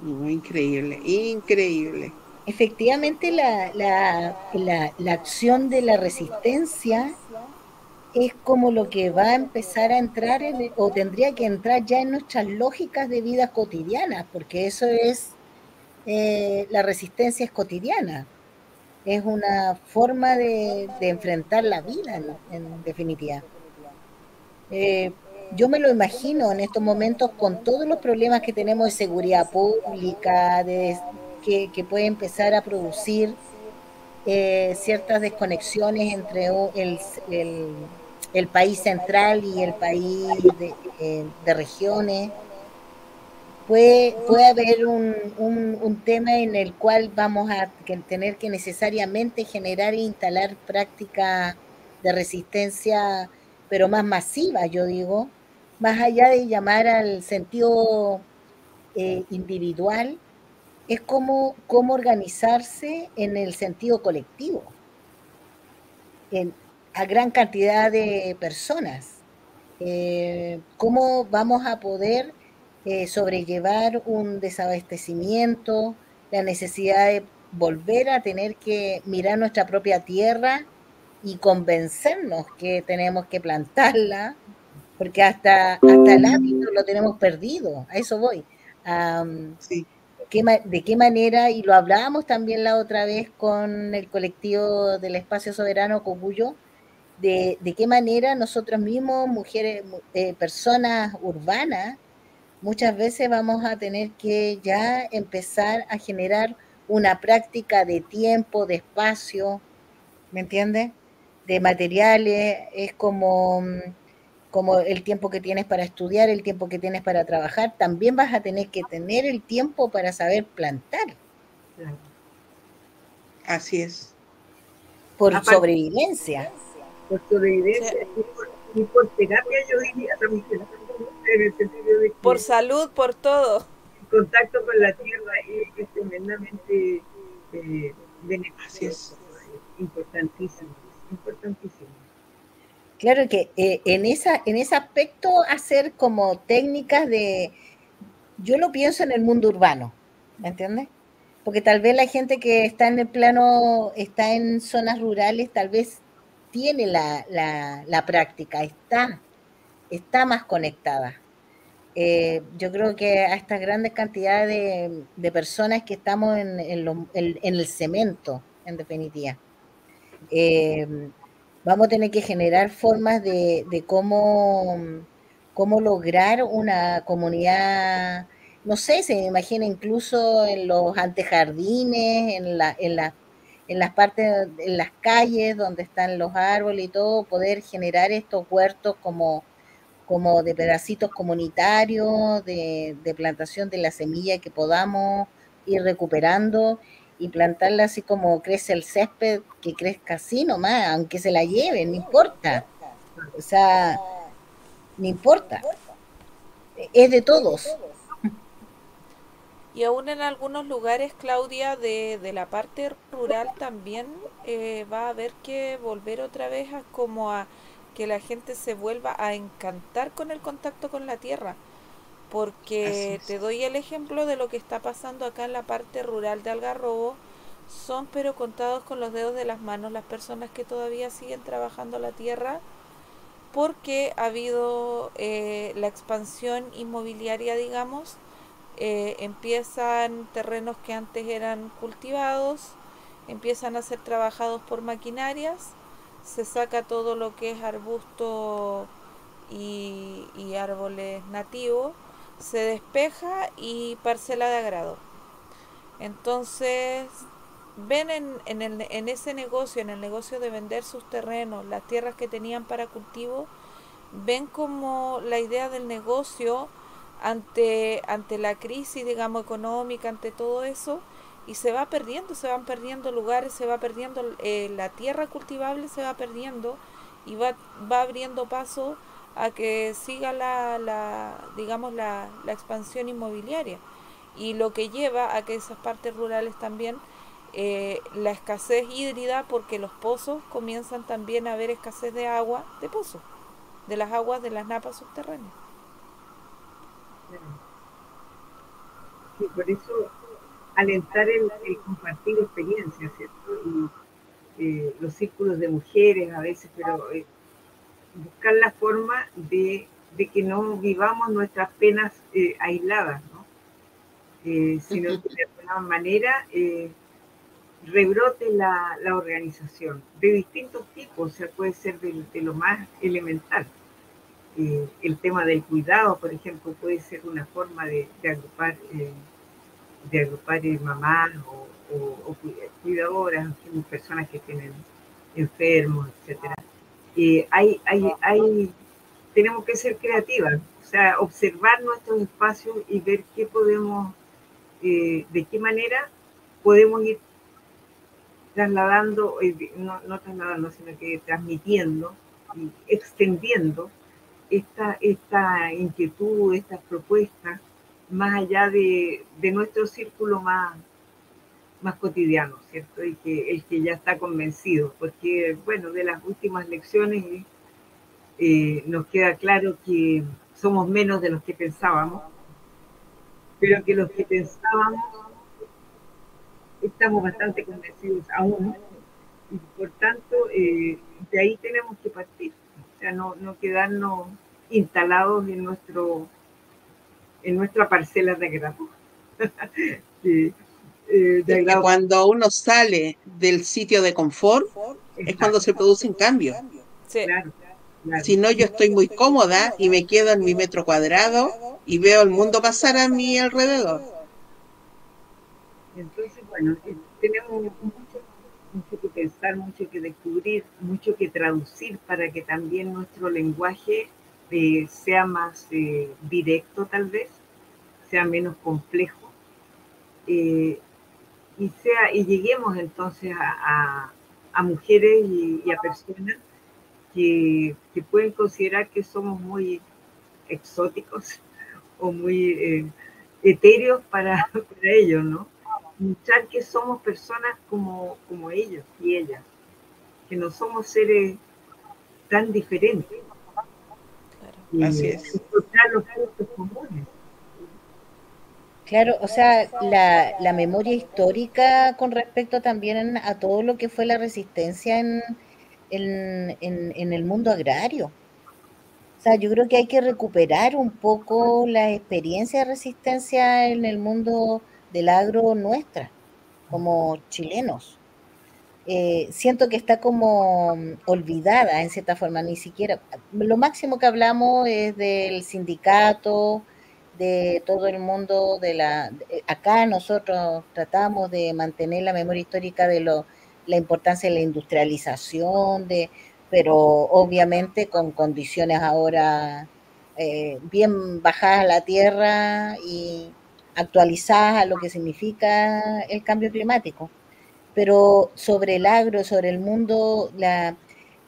No, increíble, increíble. Efectivamente, la, la, la, la, acción de la resistencia es como lo que va a empezar a entrar en, o tendría que entrar ya en nuestras lógicas de vida cotidianas, porque eso es, eh, la resistencia es cotidiana, es una forma de, de enfrentar la vida, en, definitiva. Eh, yo me lo imagino en estos momentos con todos los problemas que tenemos de seguridad pública, de, que, puede empezar a producir eh, ciertas desconexiones entre el, el, país central y el país de, eh, de regiones. Puede, puede haber un, un, tema en el cual vamos a tener que necesariamente generar e instalar prácticas de resistencia, pero más masiva, yo digo, más allá de llamar al sentido eh, individual, es cómo, cómo organizarse en el sentido colectivo, en, a gran cantidad de personas. Eh, ¿Cómo vamos a poder eh, sobrellevar un desabastecimiento, la necesidad de volver a tener que mirar nuestra propia tierra y convencernos que tenemos que plantarla, porque hasta, hasta el hábito lo tenemos perdido, a eso voy. Um, sí. ¿qué, ¿De qué manera, y lo hablábamos también la otra vez con el colectivo del Espacio Soberano Cocuyo, de, de qué manera nosotros mismos, mujeres, eh, personas urbanas, muchas veces vamos a tener que ya empezar a generar una práctica de tiempo, de espacio, ¿me entiendes? De materiales, es como como el tiempo que tienes para estudiar, el tiempo que tienes para trabajar, también vas a tener que tener el tiempo para saber plantar. Así es. Por Aparte, sobrevivencia. Por sobrevivencia sí. y, por, y, por, terapia, yo diría también que en el sentido de que Por salud, por todo. El contacto con la tierra es, es tremendamente eh, beneficioso, importantísimo, importantísimo. Claro que eh, en, esa, en ese aspecto hacer como técnicas de, yo lo pienso en el mundo urbano, ¿me entiendes? Porque tal vez la gente que está en el plano, está en zonas rurales, tal vez tiene la, la, la práctica, está, está más conectada. Eh, yo creo que a estas grandes cantidades de, personas que estamos en, en, el cemento, en definitiva. Eh, vamos a tener que generar formas de, de cómo, cómo lograr una comunidad, no sé, se me imagina incluso en los antejardines, en, la, en, la, en las partes, en las calles donde están los árboles y todo, poder generar estos huertos como, como de pedacitos comunitarios, de, de plantación de la semilla que podamos ir recuperando y plantarla así como crece el césped, que crezca así nomás, aunque se la lleven, no importa. O sea, no importa. Es de todos. Y aún en algunos lugares, Claudia, de, de la parte rural también eh, va a haber que volver otra vez a como a que la gente se vuelva a encantar con el contacto con la tierra. Porque te doy el ejemplo de lo que está pasando acá en la parte rural de Algarrobo. Son pero contados con los dedos de las manos las personas que todavía siguen trabajando la tierra porque ha habido eh, la expansión inmobiliaria, digamos, eh, empiezan terrenos que antes eran cultivados, empiezan a ser trabajados por maquinarias, se saca todo lo que es arbusto y, árboles nativos, se despeja y parcela de agrado. Entonces, ven en, en, ese negocio, en el negocio de vender sus terrenos, las tierras que tenían para cultivo, ven como la idea del negocio ante, ante la crisis, digamos, económica, ante todo eso, y se va perdiendo, se van perdiendo lugares, se va perdiendo eh, la tierra cultivable, se va perdiendo y va, va abriendo paso a que siga la, la digamos, la, la expansión inmobiliaria y lo que lleva a que esas partes rurales también eh, la escasez hídrida porque los pozos comienzan también a haber escasez de agua de pozos, de las aguas de las napas subterráneas. Sí, por eso alentar el, el compartir experiencias, ¿cierto? Y eh, los círculos de mujeres a veces, pero eh, buscar la forma de, de, que no vivamos nuestras penas eh, aisladas, ¿no? Sino que de alguna manera rebrote la, la, organización de distintos tipos, o sea, puede ser de, de lo más elemental. Eh, el tema del cuidado, por ejemplo, puede ser una forma de, de agrupar, eh, de agrupar mamás o, o, o, cuidadoras, personas que tienen enfermos, etcétera. Eh, hay, hay, hay, tenemos que ser creativas, o sea, observar nuestros espacios y ver qué podemos, eh, de qué manera podemos ir trasladando, eh, no, no trasladando, sino que transmitiendo y extendiendo esta, esta inquietud, estas propuestas, más allá de, nuestro círculo más, más cotidiano, ¿cierto? Y que el que ya está convencido, porque, bueno, de las últimas lecciones eh, nos queda claro que somos menos de los que pensábamos, pero que los que pensábamos estamos bastante convencidos aún, y por tanto, eh, de ahí tenemos que partir, o sea, no, no quedarnos instalados en nuestro en nuestra parcela de grado. <laughs> sí, eh, de grado. Cuando uno sale del sitio de confort Exacto. es cuando se producen cambios. Sí. Claro, claro. Si no, yo estoy muy cómoda y me quedo en mi metro cuadrado y veo el mundo pasar a mi alrededor. Entonces, bueno, eh, tenemos mucho, mucho que pensar, mucho que descubrir, mucho que traducir para que también nuestro lenguaje eh, sea más eh, directo tal vez, sea menos complejo eh, y, sea, y lleguemos entonces a, a, a mujeres y, y, a personas que, que, pueden considerar que somos muy exóticos <laughs> o muy eh, etéreos para, <laughs> para ellos, ¿no? Mostrar que somos personas como, como ellos y ellas, que no somos seres tan diferentes. Así es. los puntos comunes. Claro, o sea, la, memoria histórica con respecto también a todo lo que fue la resistencia en, en, en, en, el mundo agrario. O sea, yo creo que hay que recuperar un poco la experiencia de resistencia en el mundo del agro nuestra, como chilenos eh, siento que está como olvidada en cierta forma, ni siquiera, lo máximo que hablamos es del sindicato, de todo el mundo de la, acá nosotros tratamos de mantener la memoria histórica de lo, la importancia de la industrialización, de, pero obviamente con condiciones ahora eh, bien bajadas a la tierra y actualizadas a lo que significa el cambio climático. Pero sobre el agro, sobre el mundo, la,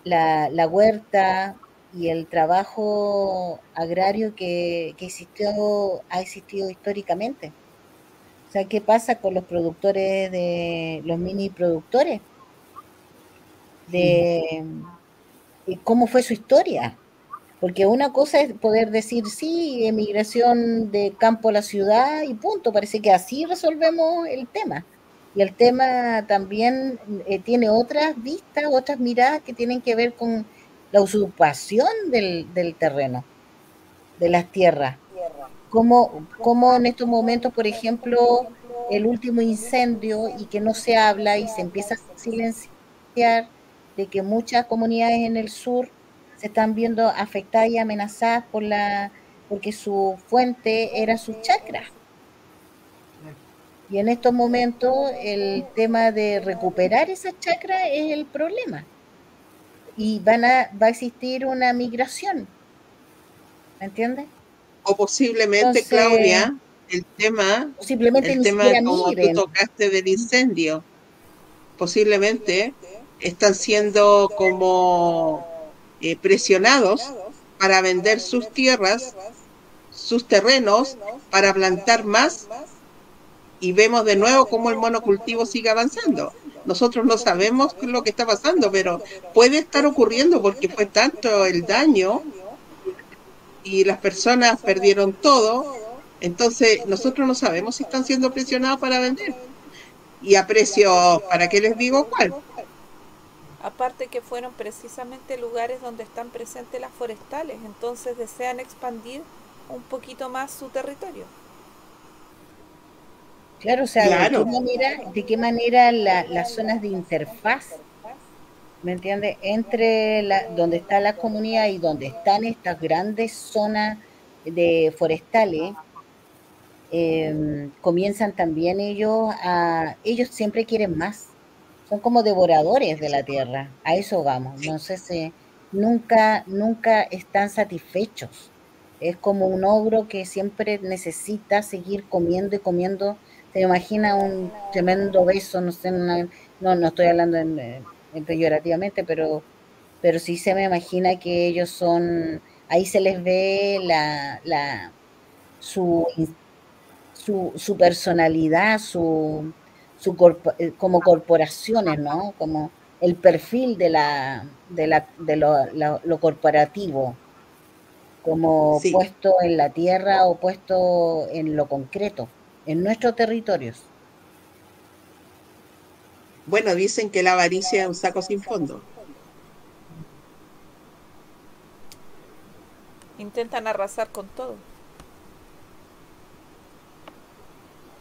la, huerta y el trabajo agrario que, que existió, ha existido históricamente. O sea, ¿qué pasa con los productores de los mini productores? De, cómo fue su historia. Porque una cosa es poder decir, sí, emigración de campo a la ciudad y punto. Parece que así resolvemos el tema. Y el tema también eh, tiene otras vistas, otras miradas que tienen que ver con la usurpación del, terreno, de las tierras. Como, como en estos momentos, por ejemplo, el último incendio y que no se habla y se empieza a silenciar de que muchas comunidades en el sur se están viendo afectadas y amenazadas por la porque su fuente era su chakra. Y en estos momentos el tema de recuperar esa chakra es el problema. Y van a, va a existir una migración. ¿Me entiendes? O posiblemente, Claudia, el tema, posiblemente el tema como tú tocaste del incendio, posiblemente están siendo como eh, presionados para vender sus tierras, sus terrenos, para plantar más y vemos de nuevo cómo el monocultivo sigue avanzando. Nosotros no sabemos lo que está pasando, pero puede estar ocurriendo porque fue tanto el daño y las personas perdieron todo. Entonces, nosotros no sabemos si están siendo presionados para vender. Y a precio, ¿para qué les digo cuál? Aparte que fueron precisamente lugares donde están presentes las forestales, entonces desean expandir un poquito más su territorio. Claro, o sea, ¿de qué manera, las zonas de interfaz, ¿me entiendes? Entre la, donde está la comunidad y donde están estas grandes zonas de forestales, em, comienzan también ellos a, ellos siempre quieren más, son como devoradores de la tierra, a eso vamos, no sé si nunca, nunca están satisfechos, es como un ogro que siempre necesita seguir comiendo y comiendo se imagina un tremendo beso, no sé, no, no estoy hablando en, peyorativamente, pero, pero sí se me imagina que ellos son, ahí se les ve la, la su, su, su personalidad, su, su eh, como corporaciones, ¿no? Como el perfil de la de, la, de lo, corporativo, como puesto en la tierra o puesto en lo concreto en nuestros territorios. Bueno, dicen que la avaricia es un saco sin fondo. Intentan arrasar con todo.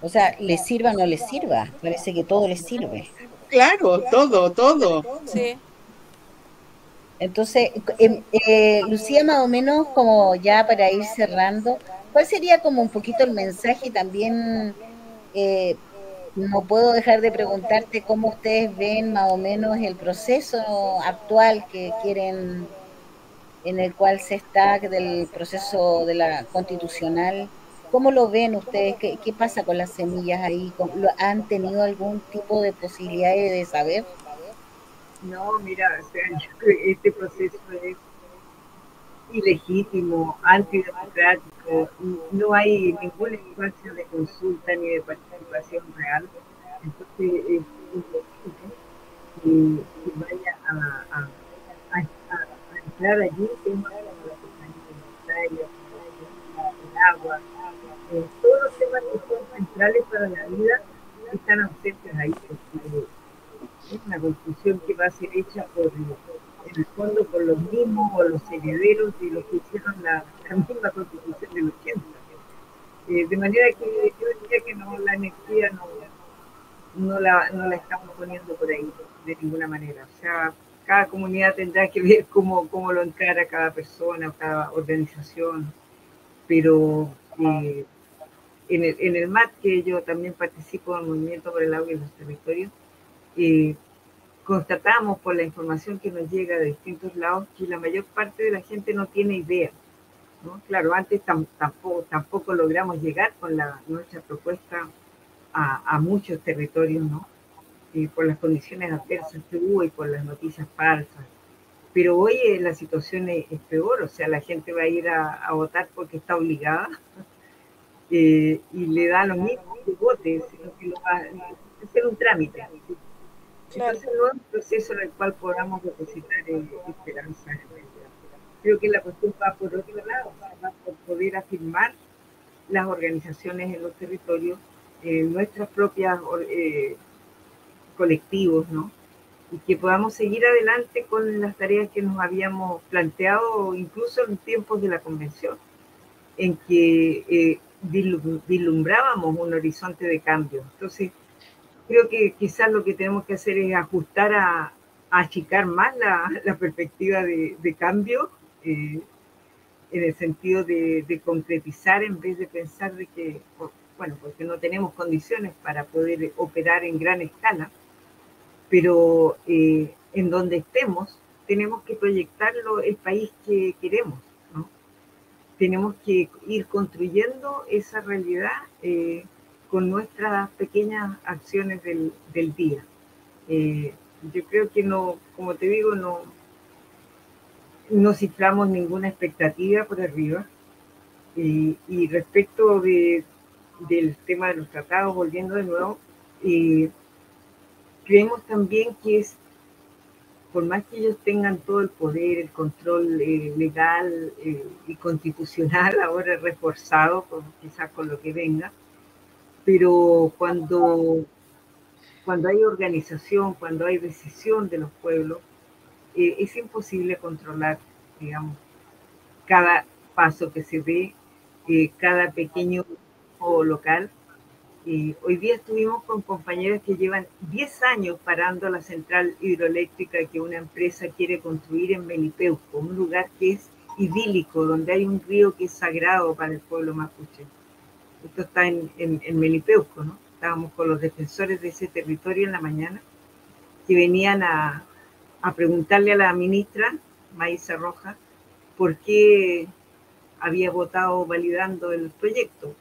O sea, les sirva o no les sirva, parece que todo les sirve. Claro, todo, todo. Sí. Entonces, em, eh, Lucía, más o menos como ya para ir cerrando, ¿cuál sería como un poquito el mensaje también? Eh, no puedo dejar de preguntarte cómo ustedes ven más o menos el proceso actual que quieren, en el cual se está, del proceso de la constitucional. ¿Cómo lo ven ustedes? ¿Qué, pasa con las semillas ahí? ¿Han tenido algún tipo de posibilidades de saber? No, mira, o sea, este proceso es ilegítimo, antidemocrático, no hay ningún espacio de consulta ni de participación real. Entonces, es que, vaya a, a, entrar allí temas como la compañía el agua, eh, todos los temas que son centrales para la vida están ausentes ahí. Es una constitución que va a ser hecha por, en el fondo, por los mismos o los herederos de los que hicieron la, misma constitución del 80. Eh, de manera que yo diría que no, la energía no, no, la, no la estamos poniendo por ahí de ninguna manera. O sea, cada comunidad tendrá que ver cómo, cómo lo encara cada persona cada organización, pero eh, en, el, en el MAT, que yo también participo en el Movimiento por el Agua y los Territorios, eh, constatamos por la información que nos llega de distintos lados que la mayor parte de la gente no tiene idea ¿no? Claro, antes tampoco, tampoco logramos llegar con la, nuestra propuesta a, a muchos territorios, ¿no? Y por las condiciones adversas que hubo y por las noticias falsas. Pero hoy eh, la situación es, peor, o sea, la gente va a ir a, a votar porque está obligada <laughs> eh, y le da los mismos que vote, sino que lo va a hacer un trámite. Entonces no es un proceso en el cual podamos depositar eh, esperanza. Creo que la cuestión va por otro lado, va por poder afirmar las organizaciones en los territorios, eh, nuestras propias eh, colectivos, ¿no? Y que podamos seguir adelante con las tareas que nos habíamos planteado, incluso en tiempos de la convención, en que eh, vislumbrábamos un horizonte de cambio. Entonces, creo que quizás lo que tenemos que hacer es ajustar a, achicar más la, <laughs> la perspectiva de, de cambio, eh, en el sentido de, de, concretizar en vez de pensar de que, bueno, porque no tenemos condiciones para poder operar en gran escala, pero eh, en donde estemos tenemos que proyectarlo el país que queremos, ¿no? Tenemos que ir construyendo esa realidad. Eh, con nuestras pequeñas acciones del, del día. Eh, yo creo que no, como te digo, no, no ciframos ninguna expectativa por arriba. Eh, y respecto de, del tema de los tratados, volviendo de nuevo, eh, creemos también que es, por más que ellos tengan todo el poder, el control eh, legal y constitucional, <laughs> ahora reforzado, con, quizás con lo que venga, pero cuando, cuando hay organización, cuando hay decisión de los pueblos, eh, es imposible controlar, digamos, cada paso que se ve, eh, cada pequeño o local. Eh, hoy día estuvimos con compañeras que llevan 10 años parando la central hidroeléctrica que una empresa quiere construir en Melipeuco, un lugar que es idílico, donde hay un río que es sagrado para el pueblo mapuche esto está en, en, en, Melipeuco, ¿no? Estábamos con los defensores de ese territorio en la mañana, que venían a, a preguntarle a la ministra, Maísa Roja, por qué había votado validando el proyecto.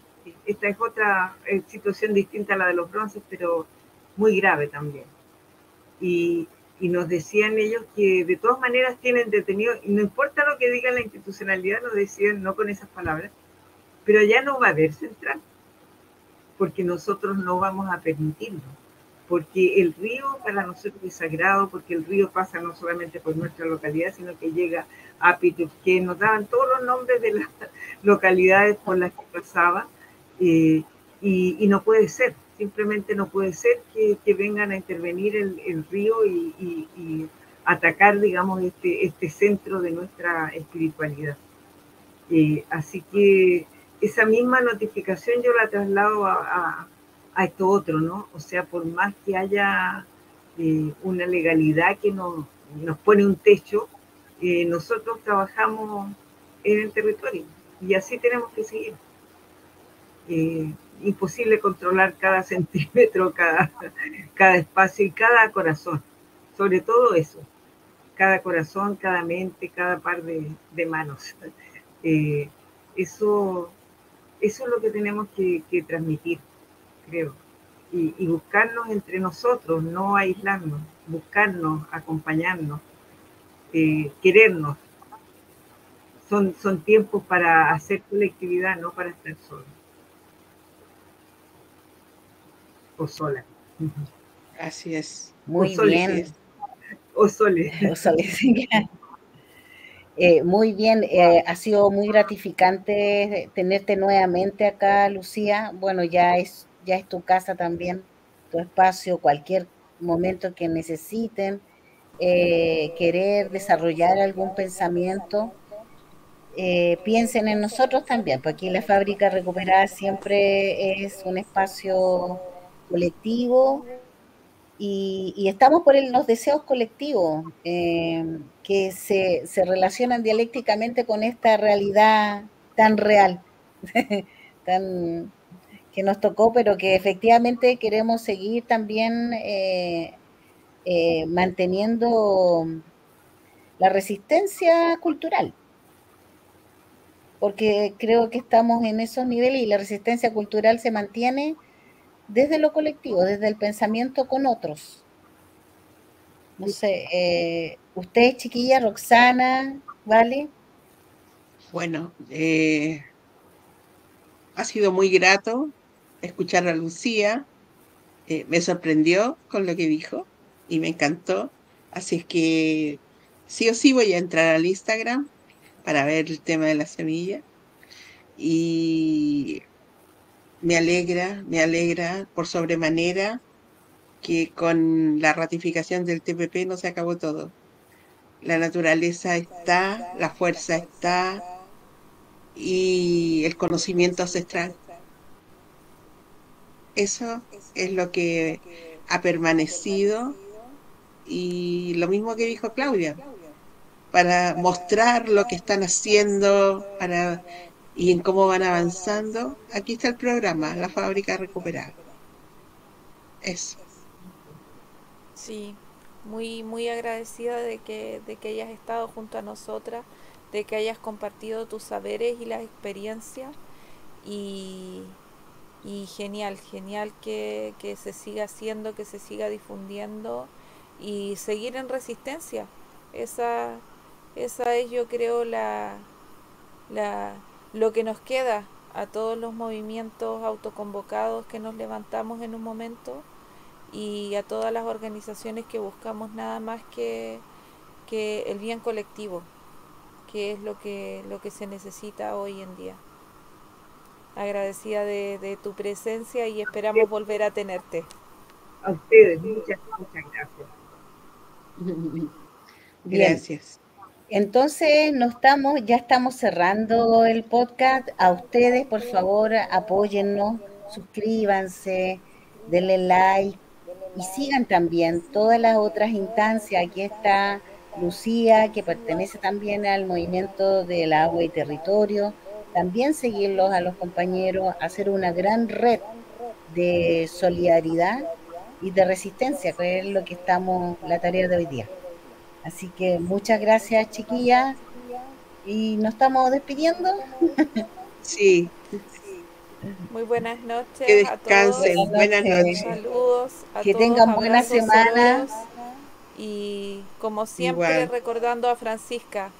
Esta es otra eh, situación distinta a la de los bronces, pero muy grave también. Y, y nos decían ellos que de todas maneras tienen detenido, y no importa lo que diga la institucionalidad, nos decían, no con esas palabras, pero ya no va a haber central, porque nosotros no vamos a permitirlo, porque el río para nosotros es sagrado, porque el río pasa no solamente por nuestra localidad, sino que llega a que nos daban todos los nombres de las <laughs> localidades por las que pasaba, eh, y, y, no puede ser, simplemente no puede ser que, que vengan a intervenir el, el río y, y, y, atacar, digamos, este, este centro de nuestra espiritualidad. Eh, así que esa misma notificación yo la traslado a, a, esto otro, ¿no? O sea, por más que haya eh, una legalidad que nos, nos pone un techo, eh, nosotros trabajamos en el territorio y así tenemos que seguir. Eh, imposible controlar cada <laughs> centímetro, cada, cada espacio y cada corazón, sobre todo eso, cada corazón, cada mente, cada par de, de manos. <laughs> Eso eso es lo que tenemos que, que transmitir, creo. Y, y, buscarnos entre nosotros, no aislarnos, buscarnos, acompañarnos, eh, querernos. Son, son tiempos para hacer colectividad, no para estar solos. O sola. Así es. Muy o bien. O soles. O soles. <laughs> Eh, muy bien, eh, ha sido muy gratificante tenerte nuevamente acá, Lucía. Bueno, ya es, ya es tu casa también, tu espacio, cualquier momento que necesiten, eh, querer desarrollar algún pensamiento, eh, piensen en nosotros también, porque aquí la fábrica recuperada siempre es un espacio colectivo y, y, estamos por el, los deseos colectivos eh, que se, se, relacionan dialécticamente con esta realidad tan real, <laughs> tan, que nos tocó, pero que efectivamente queremos seguir también eh, eh, manteniendo la resistencia cultural. porque creo que estamos en esos niveles y la resistencia cultural se mantiene desde lo colectivo, desde el pensamiento con otros. No sé, eh, usted, chiquilla, Roxana, ¿vale? Bueno, eh, ha sido muy grato escuchar a Lucía. Eh, me sorprendió con lo que dijo y me encantó. Así es que sí o sí voy a entrar al Instagram para ver el tema de la semilla. Y me alegra, me alegra por sobremanera que con la ratificación del TPP no se acabó todo. La naturaleza está, la fuerza está y el conocimiento ancestral. Eso es lo que ha permanecido y lo mismo que dijo Claudia, para mostrar lo que están haciendo para, y en cómo van avanzando, aquí está el programa, la fábrica recuperada. Eso. Sí, muy, muy agradecida de que, de que hayas estado junto a nosotras, de que hayas compartido tus saberes y las experiencias. Y, y genial, genial que, que se siga haciendo, que se siga difundiendo y seguir en resistencia. Esa, esa es yo creo la, la, lo que nos queda a todos los movimientos autoconvocados que nos levantamos en un momento y a todas las organizaciones que buscamos nada más que, que el bien colectivo, que es lo que, lo que se necesita hoy en día. Agradecida de, de tu presencia y esperamos volver a tenerte. A ustedes, muchas, muchas gracias. <laughs> Gracias. Entonces, no estamos, ya estamos cerrando el podcast. A ustedes, por favor, apóyennos, suscríbanse, denle like y sigan también todas las otras instancias. Aquí está Lucía, que pertenece también al movimiento del agua y territorio. También seguirlos a los compañeros, hacer una gran red de solidaridad y de resistencia, que es lo que estamos, la tarea de hoy día. Así que muchas gracias, chiquillas. Y nos estamos despidiendo. Sí. Muy buenas noches. Que descansen. A todos. Buenas noches. Saludos. A que todos, tengan buena abrazos, semana. saludos. Y como siempre, Igual. recordando a Francisca.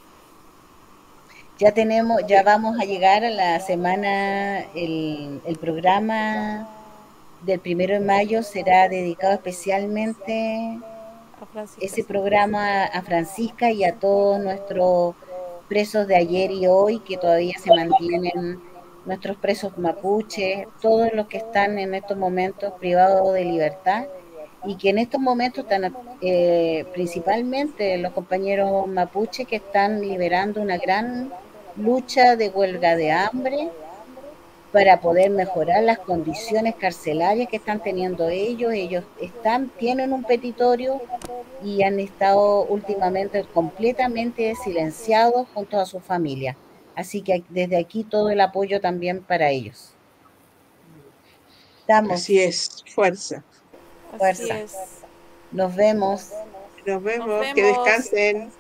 Ya tenemos, ya vamos a llegar a la semana, el, el programa del primero de mayo será dedicado especialmente. Ese programa a Francisca y a todos nuestros presos de ayer y hoy que todavía se mantienen, nuestros presos mapuche, todos los que están en estos momentos privados de libertad y que en estos momentos están eh, principalmente los compañeros mapuche que están liberando una gran lucha de huelga de hambre para poder mejorar las condiciones carcelarias que están teniendo ellos. Ellos están, tienen un petitorio y han estado últimamente completamente silenciados junto a su familia. Así que desde aquí todo el apoyo también para ellos. Estamos, Así es, fuerza. Así fuerza. es. nos vemos. Nos vemos, Nos que descansen.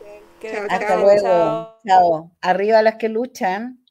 Que Chao, Hasta chao. luego. Chao. Arriba las que luchan.